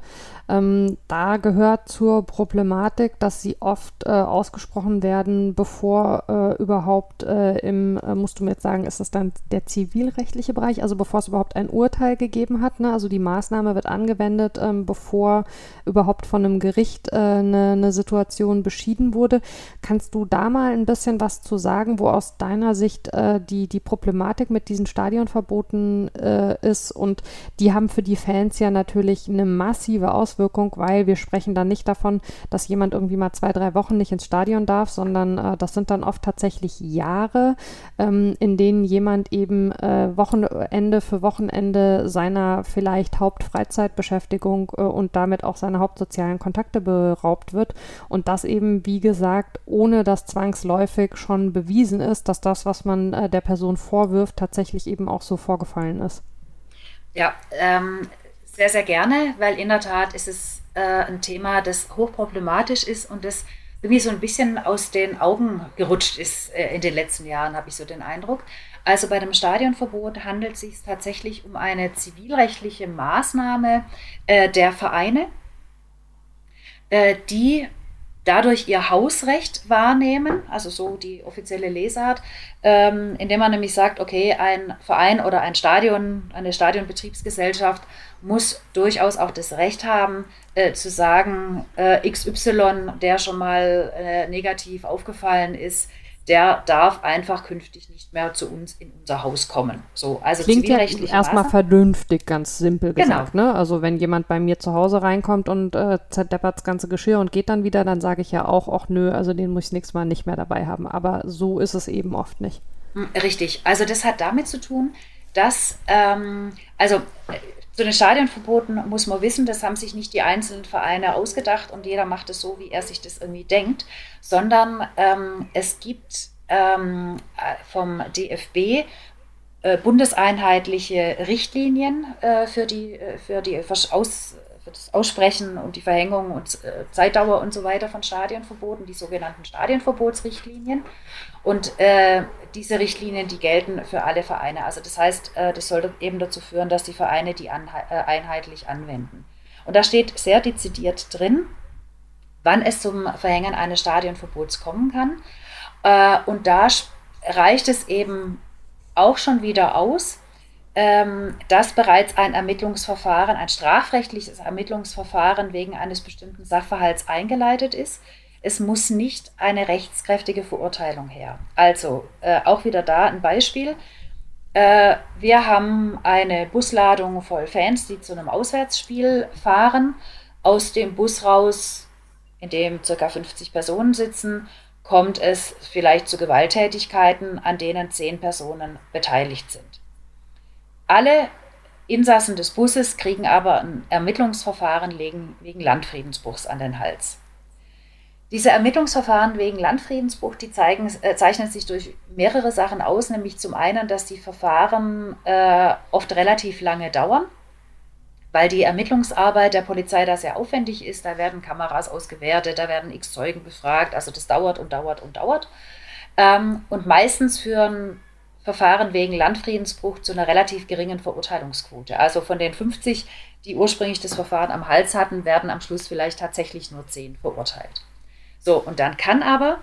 Ähm, da gehört zur Problematik, dass sie oft äh, ausgesprochen werden, bevor äh, überhaupt äh, im, äh, musst du mir jetzt sagen, ist das dann der zivilrechtliche Bereich, also bevor es überhaupt ein Urteil gegeben hat. Ne? Also die Maßnahme wird angewendet, ähm, bevor überhaupt von einem Gericht eine, eine Situation beschieden wurde. Kannst du da mal ein bisschen was zu sagen, wo aus deiner Sicht äh, die, die Problematik mit diesen Stadionverboten äh, ist? Und die haben für die Fans ja natürlich eine massive Auswirkung, weil wir sprechen dann nicht davon, dass jemand irgendwie mal zwei, drei Wochen nicht ins Stadion darf, sondern äh, das sind dann oft tatsächlich Jahre, ähm, in denen jemand eben äh, Wochenende für Wochenende seiner vielleicht Hauptfreizeitbeschäftigung äh, und damit auch seiner hauptsozialen Kontakte beraubt wird. Und das eben, wie gesagt, ohne dass zwangsläufig schon bewiesen ist, dass das, was man äh, der Person vorwirft, tatsächlich eben auch so vorgefallen ist. Ja, ähm, sehr, sehr gerne, weil in der Tat ist es äh, ein Thema, das hochproblematisch ist und das irgendwie so ein bisschen aus den Augen gerutscht ist äh, in den letzten Jahren, habe ich so den Eindruck. Also bei dem Stadionverbot handelt es sich tatsächlich um eine zivilrechtliche Maßnahme äh, der Vereine, äh, die dadurch ihr Hausrecht wahrnehmen, also so die offizielle Lesart, ähm, indem man nämlich sagt, okay, ein Verein oder ein Stadion, eine Stadionbetriebsgesellschaft muss durchaus auch das Recht haben, äh, zu sagen, äh, XY, der schon mal äh, negativ aufgefallen ist, der darf einfach künftig nicht mehr zu uns in unser Haus kommen. So, also Klingt ja erstmal vernünftig, ganz simpel genau. gesagt. Genau. Ne? Also wenn jemand bei mir zu Hause reinkommt und äh, zerdeppert das ganze Geschirr und geht dann wieder, dann sage ich ja auch, ach nö, also den muss ich nächstes Mal nicht mehr dabei haben. Aber so ist es eben oft nicht. Hm, richtig. Also das hat damit zu tun, dass, ähm, also äh, zu den Stadionverboten muss man wissen, das haben sich nicht die einzelnen Vereine ausgedacht und jeder macht es so, wie er sich das irgendwie denkt, sondern ähm, es gibt ähm, vom DFB äh, bundeseinheitliche Richtlinien äh, für die, äh, für die Aus, das Aussprechen und die Verhängung und äh, Zeitdauer und so weiter von Stadionverboten, die sogenannten Stadionverbotsrichtlinien. Und äh, diese Richtlinien, die gelten für alle Vereine. Also das heißt, äh, das sollte eben dazu führen, dass die Vereine die einheitlich anwenden. Und da steht sehr dezidiert drin, wann es zum Verhängen eines Stadionverbots kommen kann. und da reicht es eben auch schon wieder aus, dass bereits ein Ermittlungsverfahren, ein strafrechtliches Ermittlungsverfahren wegen eines bestimmten Sachverhalts eingeleitet ist. Es muss nicht eine rechtskräftige Verurteilung her. Also äh, auch wieder da ein Beispiel. Äh, wir haben eine Busladung voll Fans, die zu einem Auswärtsspiel fahren. Aus dem Bus raus, in dem ca. 50 Personen sitzen, kommt es vielleicht zu Gewalttätigkeiten, an denen zehn Personen beteiligt sind. Alle Insassen des Busses kriegen aber ein Ermittlungsverfahren wegen, Landfriedensbruchs an den Hals. Diese Ermittlungsverfahren wegen Landfriedensbruch, die zeigen, äh, zeichnen sich durch mehrere Sachen aus, nämlich zum einen, dass die Verfahren äh, oft relativ lange dauern, weil die Ermittlungsarbeit der Polizei da sehr aufwendig ist. Da werden Kameras ausgewertet, da werden x Zeugen befragt, also das dauert und dauert und dauert. Ähm, und meistens führen Verfahren wegen Landfriedensbruch zu einer relativ geringen Verurteilungsquote. Also von den 50, die ursprünglich das Verfahren am Hals hatten, werden am Schluss vielleicht tatsächlich nur 10 verurteilt. So, und dann kann aber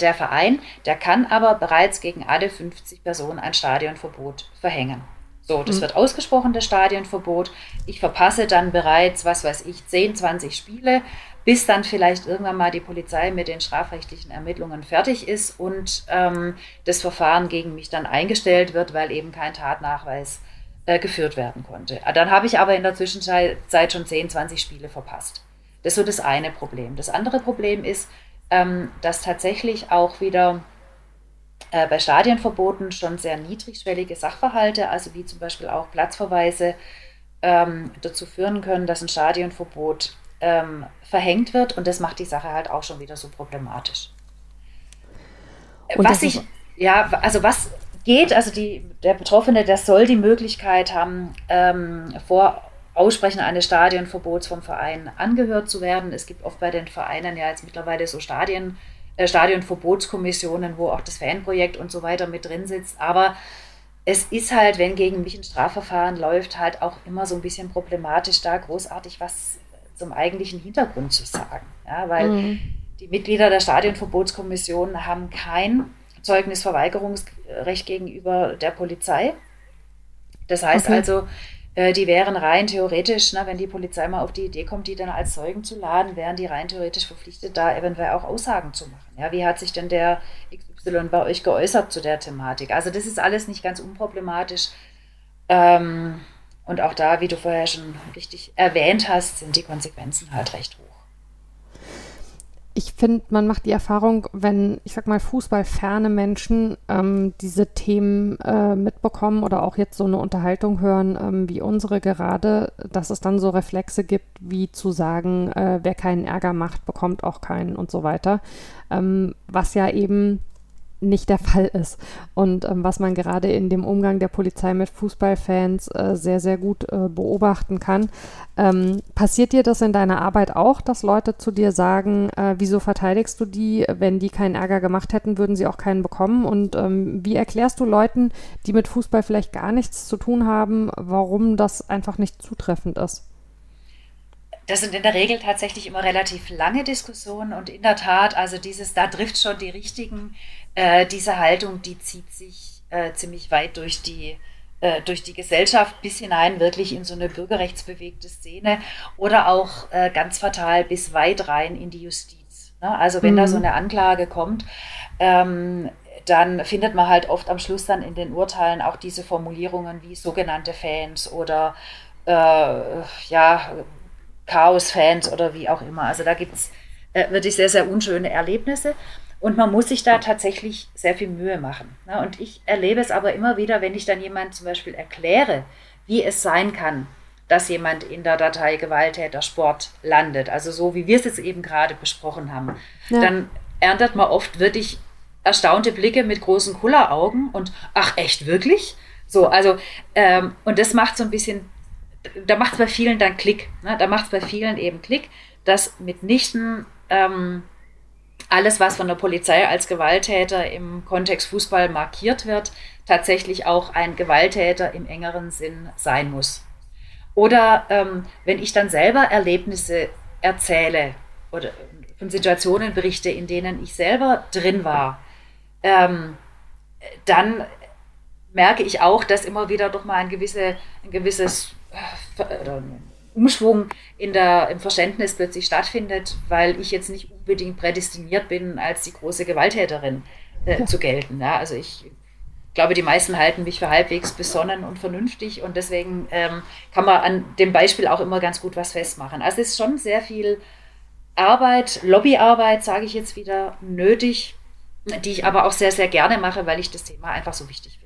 der Verein, der kann aber bereits gegen alle 50 Personen ein Stadionverbot verhängen. So, das mhm. wird ausgesprochen, das Stadionverbot. Ich verpasse dann bereits, was weiß ich, 10, 20 Spiele, bis dann vielleicht irgendwann mal die Polizei mit den strafrechtlichen Ermittlungen fertig ist und ähm, das Verfahren gegen mich dann eingestellt wird, weil eben kein Tatnachweis äh, geführt werden konnte. Dann habe ich aber in der Zwischenzeit schon 10, 20 Spiele verpasst. Das ist so das eine Problem. Das andere Problem ist, ähm, dass tatsächlich auch wieder äh, bei Stadienverboten schon sehr niedrigschwellige Sachverhalte, also wie zum Beispiel auch Platzverweise, ähm, dazu führen können, dass ein Stadionverbot ähm, verhängt wird und das macht die Sache halt auch schon wieder so problematisch. Und was ich, ja, also was geht, also die, der Betroffene, der soll die Möglichkeit haben, ähm, vor Aussprechen eines Stadionverbots vom Verein angehört zu werden. Es gibt oft bei den Vereinen ja jetzt mittlerweile so Stadien, äh, Stadionverbotskommissionen, wo auch das Fanprojekt und so weiter mit drin sitzt. Aber es ist halt, wenn gegen mich ein Strafverfahren läuft, halt auch immer so ein bisschen problematisch, da großartig was zum eigentlichen Hintergrund zu sagen. Ja, weil mhm. die Mitglieder der Stadionverbotskommission haben kein Zeugnisverweigerungsrecht gegenüber der Polizei. Das heißt okay. also, äh, die wären rein theoretisch, na, wenn die Polizei mal auf die Idee kommt, die dann als Zeugen zu laden, wären die rein theoretisch verpflichtet, da eventuell auch Aussagen zu machen. Ja, wie hat sich denn der XY bei euch geäußert zu der Thematik? Also das ist alles nicht ganz unproblematisch. Ähm, und auch da, wie du vorher schon richtig erwähnt hast, sind die Konsequenzen halt recht hoch. Ich finde, man macht die Erfahrung, wenn, ich sag mal, fußballferne Menschen ähm, diese Themen äh, mitbekommen oder auch jetzt so eine Unterhaltung hören, ähm, wie unsere gerade, dass es dann so Reflexe gibt, wie zu sagen, äh, wer keinen Ärger macht, bekommt auch keinen und so weiter. Ähm, was ja eben nicht der Fall ist. Und ähm, was man gerade in dem Umgang der Polizei mit Fußballfans äh, sehr, sehr gut äh, beobachten kann. Ähm, passiert dir das in deiner Arbeit auch, dass Leute zu dir sagen, äh, wieso verteidigst du die? Wenn die keinen Ärger gemacht hätten, würden sie auch keinen bekommen. Und ähm, wie erklärst du Leuten, die mit Fußball vielleicht gar nichts zu tun haben, warum das einfach nicht zutreffend ist? Das sind in der Regel tatsächlich immer relativ lange Diskussionen und in der Tat, also dieses, da trifft schon die richtigen, äh, diese Haltung, die zieht sich äh, ziemlich weit durch die, äh, durch die Gesellschaft bis hinein wirklich in so eine bürgerrechtsbewegte Szene oder auch äh, ganz fatal bis weit rein in die Justiz. Ne? Also wenn mhm. da so eine Anklage kommt, ähm, dann findet man halt oft am Schluss dann in den Urteilen auch diese Formulierungen wie sogenannte Fans oder äh, ja, Chaos-Fans oder wie auch immer. Also da gibt es äh, wirklich sehr, sehr unschöne Erlebnisse. Und man muss sich da tatsächlich sehr viel Mühe machen. Ne? Und ich erlebe es aber immer wieder, wenn ich dann jemand zum Beispiel erkläre, wie es sein kann, dass jemand in der Datei Gewalttäter Sport landet, also so wie wir es jetzt eben gerade besprochen haben, ja. dann erntet man oft wirklich erstaunte Blicke mit großen Kulleraugen und ach echt wirklich? So, also ähm, und das macht so ein bisschen da macht es bei vielen dann Klick. Ne? Da macht es bei vielen eben Klick, dass mitnichten ähm, alles, was von der Polizei als Gewalttäter im Kontext Fußball markiert wird, tatsächlich auch ein Gewalttäter im engeren Sinn sein muss. Oder ähm, wenn ich dann selber Erlebnisse erzähle oder von Situationen berichte, in denen ich selber drin war, ähm, dann merke ich auch, dass immer wieder doch mal ein, gewisse, ein gewisses Umschwung in der, im Verständnis plötzlich stattfindet, weil ich jetzt nicht unbedingt prädestiniert bin, als die große Gewalttäterin äh, ja. zu gelten. Ja, also ich glaube, die meisten halten mich für halbwegs besonnen und vernünftig und deswegen ähm, kann man an dem Beispiel auch immer ganz gut was festmachen. Also es ist schon sehr viel Arbeit, Lobbyarbeit, sage ich jetzt wieder, nötig, die ich aber auch sehr, sehr gerne mache, weil ich das Thema einfach so wichtig finde.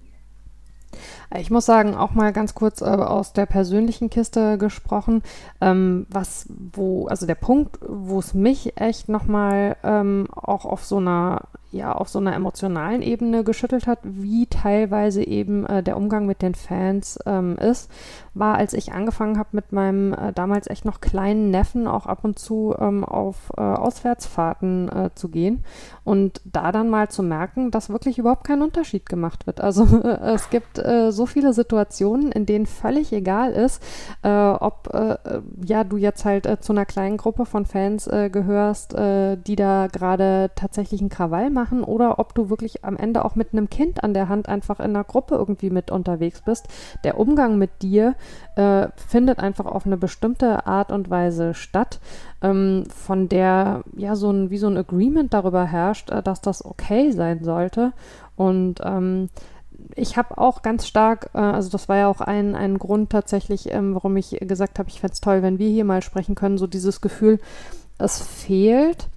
Ich muss sagen, auch mal ganz kurz äh, aus der persönlichen Kiste gesprochen, ähm, was, wo, also der Punkt, wo es mich echt nochmal ähm, auch auf so einer ja auf so einer emotionalen Ebene geschüttelt hat, wie teilweise eben äh, der Umgang mit den Fans ähm, ist, war, als ich angefangen habe mit meinem äh, damals echt noch kleinen Neffen auch ab und zu ähm, auf äh, Auswärtsfahrten äh, zu gehen und da dann mal zu merken, dass wirklich überhaupt kein Unterschied gemacht wird. Also es gibt äh, so viele Situationen, in denen völlig egal ist, äh, ob äh, ja du jetzt halt zu einer kleinen Gruppe von Fans gehörst, die da gerade tatsächlich einen Krawall machen oder ob du wirklich am Ende auch mit einem Kind an der Hand einfach in einer Gruppe irgendwie mit unterwegs bist. Der Umgang mit dir äh, findet einfach auf eine bestimmte Art und Weise statt, ähm, von der ja so ein wie so ein Agreement darüber herrscht, äh, dass das okay sein sollte. Und ähm, ich habe auch ganz stark, äh, also das war ja auch ein, ein Grund tatsächlich, ähm, warum ich gesagt habe, ich fände es toll, wenn wir hier mal sprechen können, so dieses Gefühl, es fehlt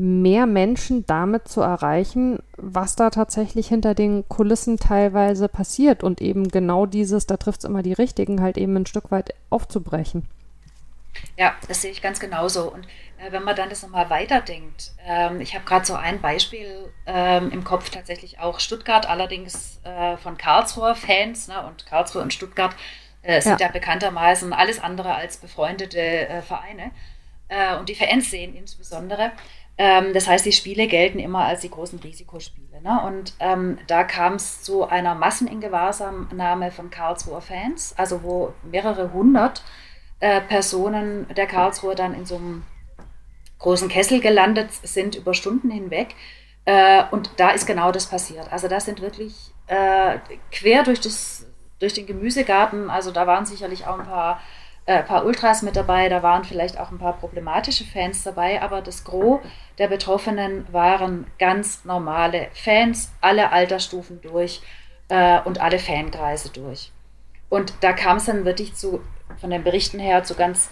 mehr Menschen damit zu erreichen, was da tatsächlich hinter den Kulissen teilweise passiert und eben genau dieses, da trifft es immer die Richtigen, halt eben ein Stück weit aufzubrechen. Ja, das sehe ich ganz genauso. Und äh, wenn man dann das nochmal weiterdenkt, ähm, ich habe gerade so ein Beispiel ähm, im Kopf, tatsächlich auch Stuttgart, allerdings äh, von Karlsruher Fans ne, und Karlsruhe und Stuttgart äh, sind ja. ja. bekanntermaßen alles andere als befreundete äh, Vereine äh, und die Fans sehen insbesondere. Ähm, das heißt, die Spiele gelten immer als die großen Risikospiele. Ne? Und ähm, da kam es zu einer Masseningewahrsamnahme von Karlsruher Fans, also wo mehrere hundert äh, Personen der Karlsruher dann in so einem großen Kessel gelandet sind über Stunden hinweg. Äh, und da ist genau das passiert. Also das sind wirklich äh, quer durch, das, durch den Gemüsegarten, also da waren sicherlich auch ein paar äh, paar Ultras mit dabei, da waren vielleicht auch ein paar problematische Fans dabei, aber das Gros der Betroffenen waren ganz normale Fans, alle Altersstufen durch äh, und alle Fankreise durch. Und da kam es dann wirklich zu, von den Berichten her, zu ganz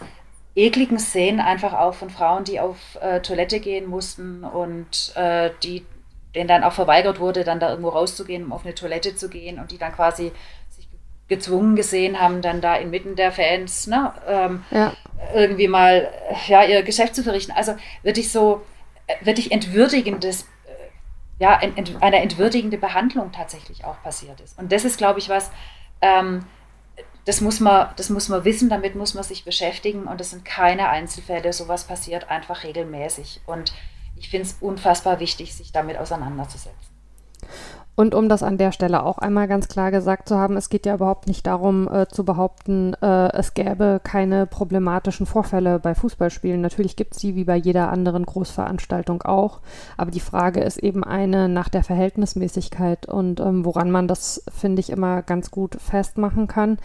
ekligen Szenen, einfach auch von Frauen, die auf äh, Toilette gehen mussten und äh, die denen dann auch verweigert wurde, dann da irgendwo rauszugehen, um auf eine Toilette zu gehen und die dann quasi gezwungen gesehen haben, dann da inmitten der Fans ne, ähm, ja. irgendwie mal ja, ihr Geschäft zu verrichten. Also wirklich so, wirklich entwürdigendes, äh, ja, ent, eine entwürdigende Behandlung tatsächlich auch passiert ist. Und das ist, glaube ich, was, ähm, das muss, man, das muss man wissen, damit muss man sich beschäftigen und das sind keine Einzelfälle, sowas passiert einfach regelmäßig. Und ich finde es unfassbar wichtig, sich damit auseinanderzusetzen. Und um das an der Stelle auch einmal ganz klar gesagt zu haben, es geht ja überhaupt nicht darum äh, zu behaupten, äh, es gäbe keine problematischen Vorfälle bei Fußballspielen. Natürlich gibt es die wie bei jeder anderen Großveranstaltung auch. Aber die Frage ist eben eine nach der Verhältnismäßigkeit und ähm, woran man das, finde ich, immer ganz gut festmachen kann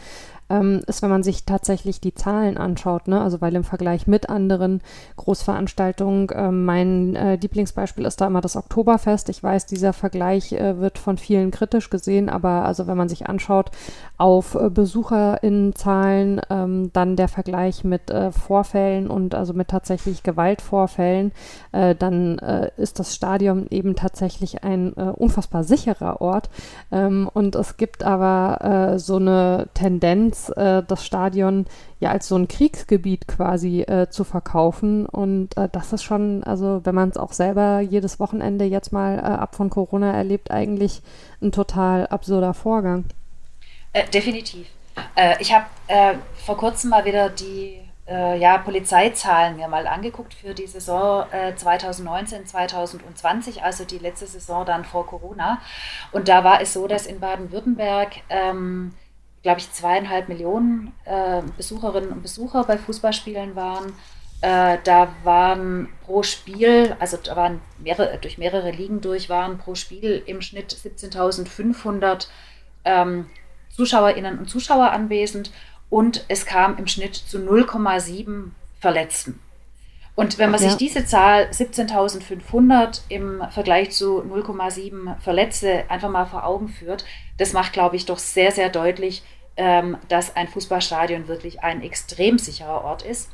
ähm, ist, wenn man sich tatsächlich die Zahlen anschaut. Ne? Also weil im Vergleich mit anderen Großveranstaltungen, äh, mein äh, Lieblingsbeispiel ist da immer das Oktoberfest. Ich weiß, dieser Vergleich äh, wird von vielen kritisch gesehen, aber also wenn man sich anschaut auf äh, BesucherInnenzahlen, ähm, dann der Vergleich mit äh, Vorfällen und also mit tatsächlich Gewaltvorfällen, äh, dann ist das Stadion eben tatsächlich ein unfassbar sicherer Ort. Ähm, und es gibt aber so eine Tendenz, äh, das Stadion ja als so ein Kriegsgebiet quasi äh, zu verkaufen. Und äh, das ist schon, also wenn man es auch selber jedes Wochenende jetzt mal äh, ab von Corona erlebt, eigentlich ein total absurder Vorgang. Äh, definitiv. Äh, ich habe vor kurzem mal wieder die ja, Polizeizahlen mir mal angeguckt für die Saison 2019, 2020, also die letzte Saison dann vor Corona. Und da war es so, dass in Baden-Württemberg ähm, glaube ich, zweieinhalb Millionen äh, Besucherinnen und Besucher bei Fußballspielen waren. Äh, da waren pro Spiel, also da waren mehrere, durch mehrere Ligen durch, waren pro Spiel im Schnitt 17.500 ähm, Zuschauerinnen und Zuschauer anwesend und es kam im Schnitt zu 0,7 Verletzten. Und wenn man ja. sich diese Zahl 17.500 im Vergleich zu 0,7 Verletzte einfach mal vor Augen führt, das macht, glaube ich, doch sehr, sehr deutlich, ähm, dass ein Fußballstadion wirklich ein extrem sicherer Ort ist.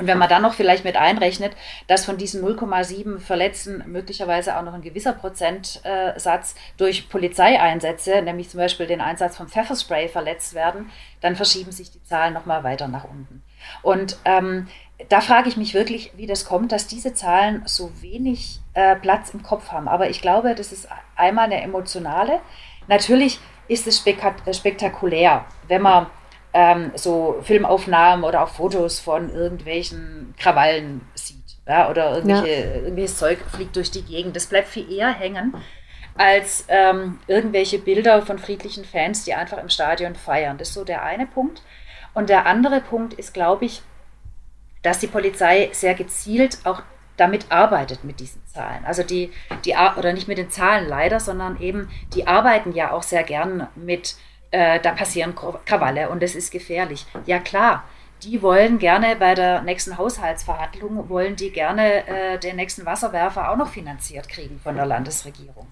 Und wenn man dann noch vielleicht mit einrechnet, dass von diesen 0,7 Verletzten möglicherweise auch noch ein gewisser Prozentsatz durch Polizeieinsätze, nämlich zum Beispiel den Einsatz von Pfefferspray, verletzt werden, dann verschieben sich die Zahlen nochmal weiter nach unten. Und ähm, da frage ich mich wirklich, wie das kommt, dass diese Zahlen so wenig äh, Platz im Kopf haben. Aber ich glaube, das ist einmal eine emotionale. Natürlich ist es äh, spektakulär, wenn man ähm, so Filmaufnahmen oder auch Fotos von irgendwelchen Krawallen sieht. Ja, oder irgendwelche, ja. irgendwelches Zeug fliegt durch die Gegend. Das bleibt viel eher hängen als ähm, irgendwelche Bilder von friedlichen Fans, die einfach im Stadion feiern. Das ist so der eine Punkt. Und der andere Punkt ist, glaube ich, dass die Polizei sehr gezielt auch damit arbeitet mit diesen Zahlen. Also die, die oder nicht mit den Zahlen leider, sondern eben, die arbeiten ja auch sehr gern mit, äh, da passieren Krawalle und es ist gefährlich. Ja klar, die wollen gerne bei der nächsten Haushaltsverhandlung, wollen die gerne äh, den nächsten Wasserwerfer auch noch finanziert kriegen von der Landesregierung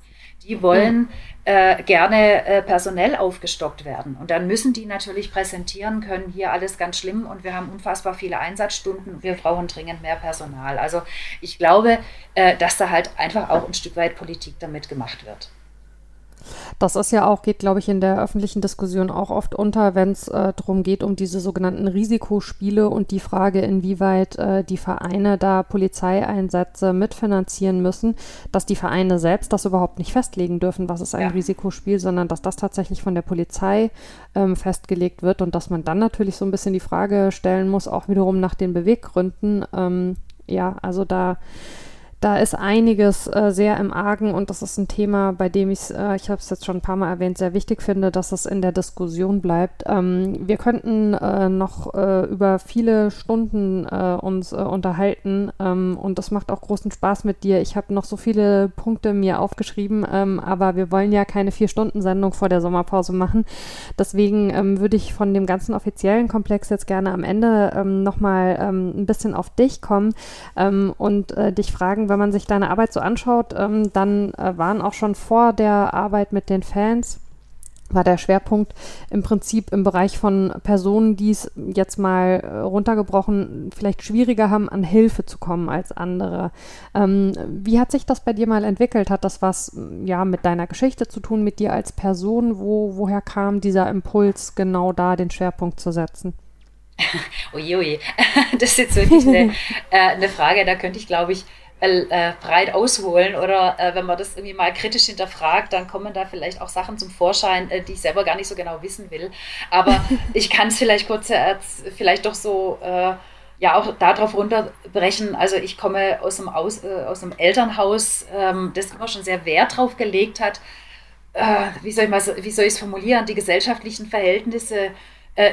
die wollen äh, gerne äh, personell aufgestockt werden. Und dann müssen die natürlich präsentieren können, hier alles ganz schlimm und wir haben unfassbar viele Einsatzstunden, wir brauchen dringend mehr Personal. Also ich glaube, äh, dass da halt einfach auch ein Stück weit Politik damit gemacht wird. Das ist ja auch, geht, glaube ich, in der öffentlichen Diskussion auch oft unter, wenn es äh, darum geht, um diese sogenannten Risikospiele und die Frage, inwieweit äh, die Vereine da Polizeieinsätze mitfinanzieren müssen, dass die Vereine selbst das überhaupt nicht festlegen dürfen, was ist ein ja. Risikospiel, sondern dass das tatsächlich von der Polizei ähm, festgelegt wird und dass man dann natürlich so ein bisschen die Frage stellen muss, auch wiederum nach den Beweggründen. Ähm, ja, also da da ist einiges äh, sehr im Argen und das ist ein Thema, bei dem ich, äh, ich habe es jetzt schon ein paar Mal erwähnt, sehr wichtig finde, dass es in der Diskussion bleibt. Ähm, wir könnten äh, noch äh, über viele Stunden äh, uns äh, unterhalten ähm, und das macht auch großen Spaß mit dir. Ich habe noch so viele Punkte mir aufgeschrieben, ähm, aber wir wollen ja keine Vier-Stunden-Sendung vor der Sommerpause machen. Deswegen ähm, würde ich von dem ganzen offiziellen Komplex jetzt gerne am Ende ähm, nochmal ähm, ein bisschen auf dich kommen ähm, und dich fragen, wenn man sich deine Arbeit so anschaut, ähm, dann äh, waren auch schon vor der Arbeit mit den Fans war der Schwerpunkt im Prinzip im Bereich von Personen, die es jetzt mal äh, runtergebrochen vielleicht schwieriger haben, an Hilfe zu kommen als andere. Ähm, wie hat sich das bei dir mal entwickelt? Hat das was ja mit deiner Geschichte zu tun, mit dir als Person? Wo, woher kam dieser Impuls, genau da den Schwerpunkt zu setzen? Uiui, das ist jetzt wirklich eine, äh, eine Frage, da könnte ich, glaube ich, äh, breit ausholen oder äh, wenn man das irgendwie mal kritisch hinterfragt, dann kommen da vielleicht auch Sachen zum Vorschein, äh, die ich selber gar nicht so genau wissen will. Aber ich kann es vielleicht kurz, vielleicht doch so äh, ja auch darauf runterbrechen. Also ich komme aus einem, aus, äh, aus einem Elternhaus, ähm, das immer schon sehr Wert drauf gelegt hat, äh, wie soll ich mal, wie soll ich es formulieren, die gesellschaftlichen Verhältnisse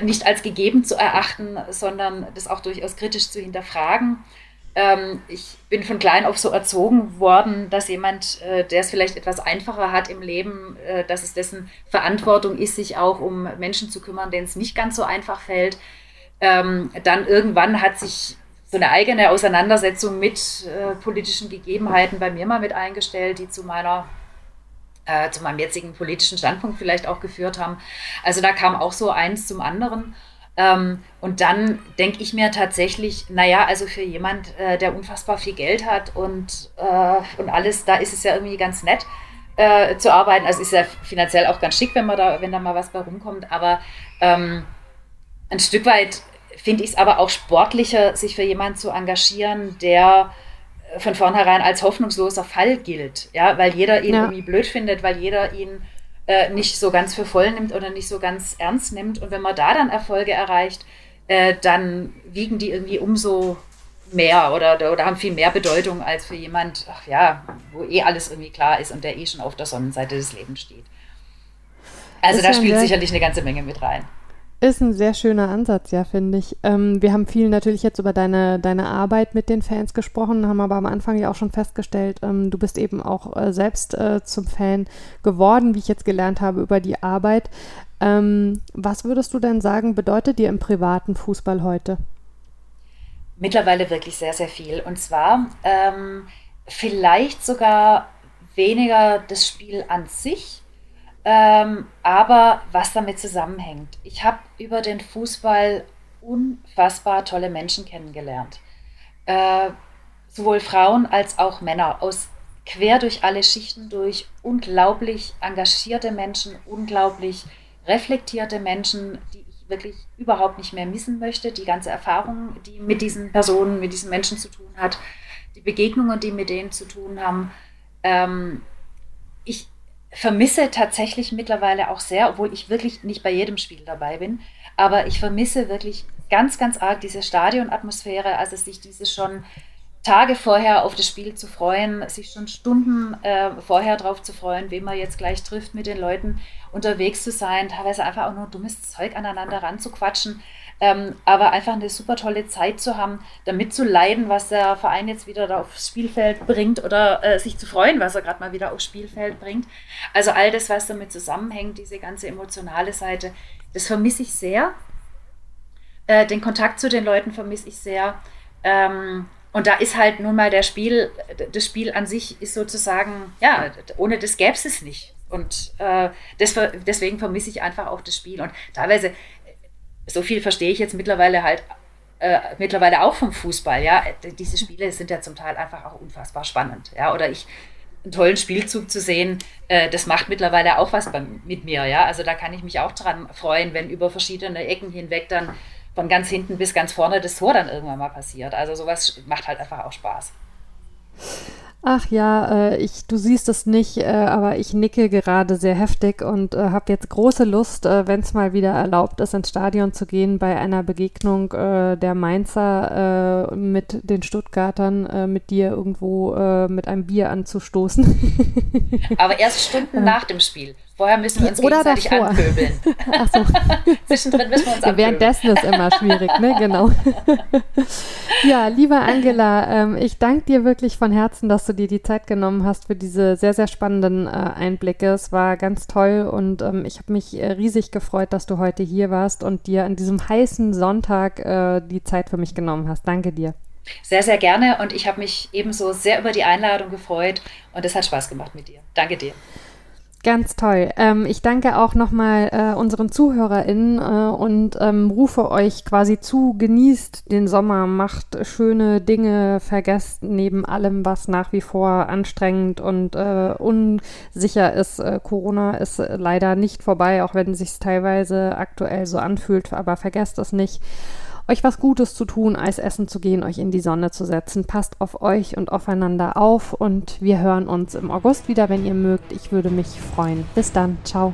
nicht als gegeben zu erachten, sondern das auch durchaus kritisch zu hinterfragen. Ähm, ich bin von klein auf so erzogen worden, dass jemand, äh, der es vielleicht etwas einfacher hat im Leben, äh, dass es dessen Verantwortung ist, sich auch um Menschen zu kümmern, denen es nicht ganz so einfach fällt. Ähm, dann irgendwann hat sich so eine eigene Auseinandersetzung mit äh, politischen Gegebenheiten bei mir mal mit eingestellt, die zu meiner äh, zu meinem jetzigen politischen Standpunkt vielleicht auch geführt haben. Also da kam auch so eins zum anderen. Ähm, und dann denke ich mir tatsächlich, naja, also für jemand, äh, der unfassbar viel Geld hat und, äh, und alles, da ist es ja irgendwie ganz nett äh, zu arbeiten. Also ist ja finanziell auch ganz schick, wenn man da, wenn da mal was bei rumkommt. Aber ähm, ein Stück weit finde ich es aber auch sportlicher, sich für jemanden zu engagieren, der von vornherein als hoffnungsloser Fall gilt. Ja, weil jeder ihn ja. irgendwie blöd findet, weil jeder ihn äh, nicht so ganz für voll nimmt oder nicht so ganz ernst nimmt. Und wenn man da dann Erfolge erreicht, äh, dann wiegen die irgendwie umso mehr oder, oder haben viel mehr Bedeutung als für jemand, ach ja, wo eh alles irgendwie klar ist und der eh schon auf der Sonnenseite des Lebens steht. Also ist da spielt sicherlich eine ganze Menge mit rein. Ist ein sehr schöner Ansatz, ja, finde ich. Ähm, wir haben viel natürlich jetzt über deine, deine Arbeit mit den Fans gesprochen, haben aber am Anfang ja auch schon festgestellt, ähm, du bist eben auch äh, selbst äh, zum Fan geworden, wie ich jetzt gelernt habe, über die Arbeit. Ähm, was würdest du denn sagen, bedeutet dir im privaten Fußball heute? Mittlerweile wirklich sehr, sehr viel. Und zwar ähm, vielleicht sogar weniger das Spiel an sich, ähm, aber was damit zusammenhängt. Ich habe über den Fußball unfassbar tolle Menschen kennengelernt. Äh, sowohl Frauen als auch Männer aus quer durch alle Schichten durch, unglaublich engagierte Menschen, unglaublich reflektierte Menschen, die ich wirklich überhaupt nicht mehr missen möchte. Die ganze Erfahrung, die mit diesen Personen, mit diesen Menschen zu tun hat, die Begegnungen, die mit denen zu tun haben. Ähm, vermisse tatsächlich mittlerweile auch sehr, obwohl ich wirklich nicht bei jedem Spiel dabei bin, aber ich vermisse wirklich ganz, ganz arg diese Stadionatmosphäre, also sich diese schon Tage vorher auf das Spiel zu freuen, sich schon Stunden äh, vorher darauf zu freuen, wen man jetzt gleich trifft, mit den Leuten unterwegs zu sein, teilweise einfach auch nur dummes Zeug aneinander ranzuquatschen, ähm, aber einfach eine super tolle Zeit zu haben, damit zu leiden, was der Verein jetzt wieder da aufs Spielfeld bringt oder äh, sich zu freuen, was er gerade mal wieder aufs Spielfeld bringt. Also all das, was damit zusammenhängt, diese ganze emotionale Seite, das vermisse ich sehr. Äh, den Kontakt zu den Leuten vermisse ich sehr. Ähm, und da ist halt nun mal der Spiel, das Spiel an sich ist sozusagen, ja, ohne das gäbe es es nicht. Und äh, deswegen vermisse ich einfach auch das Spiel. Und teilweise, so viel verstehe ich jetzt mittlerweile halt äh, mittlerweile auch vom Fußball, ja. Diese Spiele sind ja zum Teil einfach auch unfassbar spannend, ja. Oder ich einen tollen Spielzug zu sehen, äh, das macht mittlerweile auch was bei, mit mir, ja. Also da kann ich mich auch dran freuen, wenn über verschiedene Ecken hinweg dann von ganz hinten bis ganz vorne das Tor dann irgendwann mal passiert. Also sowas macht halt einfach auch Spaß. Ach ja, äh, ich, du siehst es nicht, äh, aber ich nicke gerade sehr heftig und äh, habe jetzt große Lust, äh, wenn es mal wieder erlaubt ist, ins Stadion zu gehen, bei einer Begegnung äh, der Mainzer mit den Stuttgartern, mit dir irgendwo mit einem Bier anzustoßen. aber erst Stunden nach dem Spiel. Vorher müssen wir uns Oder gegenseitig davor. anpöbeln. Ach so. Zwischendrin müssen wir uns anpöbeln. Währenddessen ist immer schwierig, ne? Genau. ja, liebe Angela, ähm, ich danke dir wirklich von Herzen, dass du dir die Zeit genommen hast für diese sehr, sehr spannenden äh, Einblicke. Es war ganz toll und ähm, ich habe mich äh, riesig gefreut, dass du heute hier warst und dir an diesem heißen Sonntag äh, die Zeit für mich genommen hast. Danke dir. Sehr, sehr gerne und ich habe mich ebenso sehr über die Einladung gefreut und es hat Spaß gemacht mit dir. Danke dir. Ganz toll. Ähm, ich danke auch nochmal äh, unseren ZuhörerInnen äh, und ähm, rufe euch quasi zu, genießt den Sommer, macht schöne Dinge, vergesst neben allem, was nach wie vor anstrengend und äh, unsicher ist. Äh, Corona ist leider nicht vorbei, auch wenn sich teilweise aktuell so anfühlt, aber vergesst es nicht euch was Gutes zu tun, Eis essen zu gehen, euch in die Sonne zu setzen. Passt auf euch und aufeinander auf und wir hören uns im August wieder, wenn ihr mögt. Ich würde mich freuen. Bis dann. Ciao.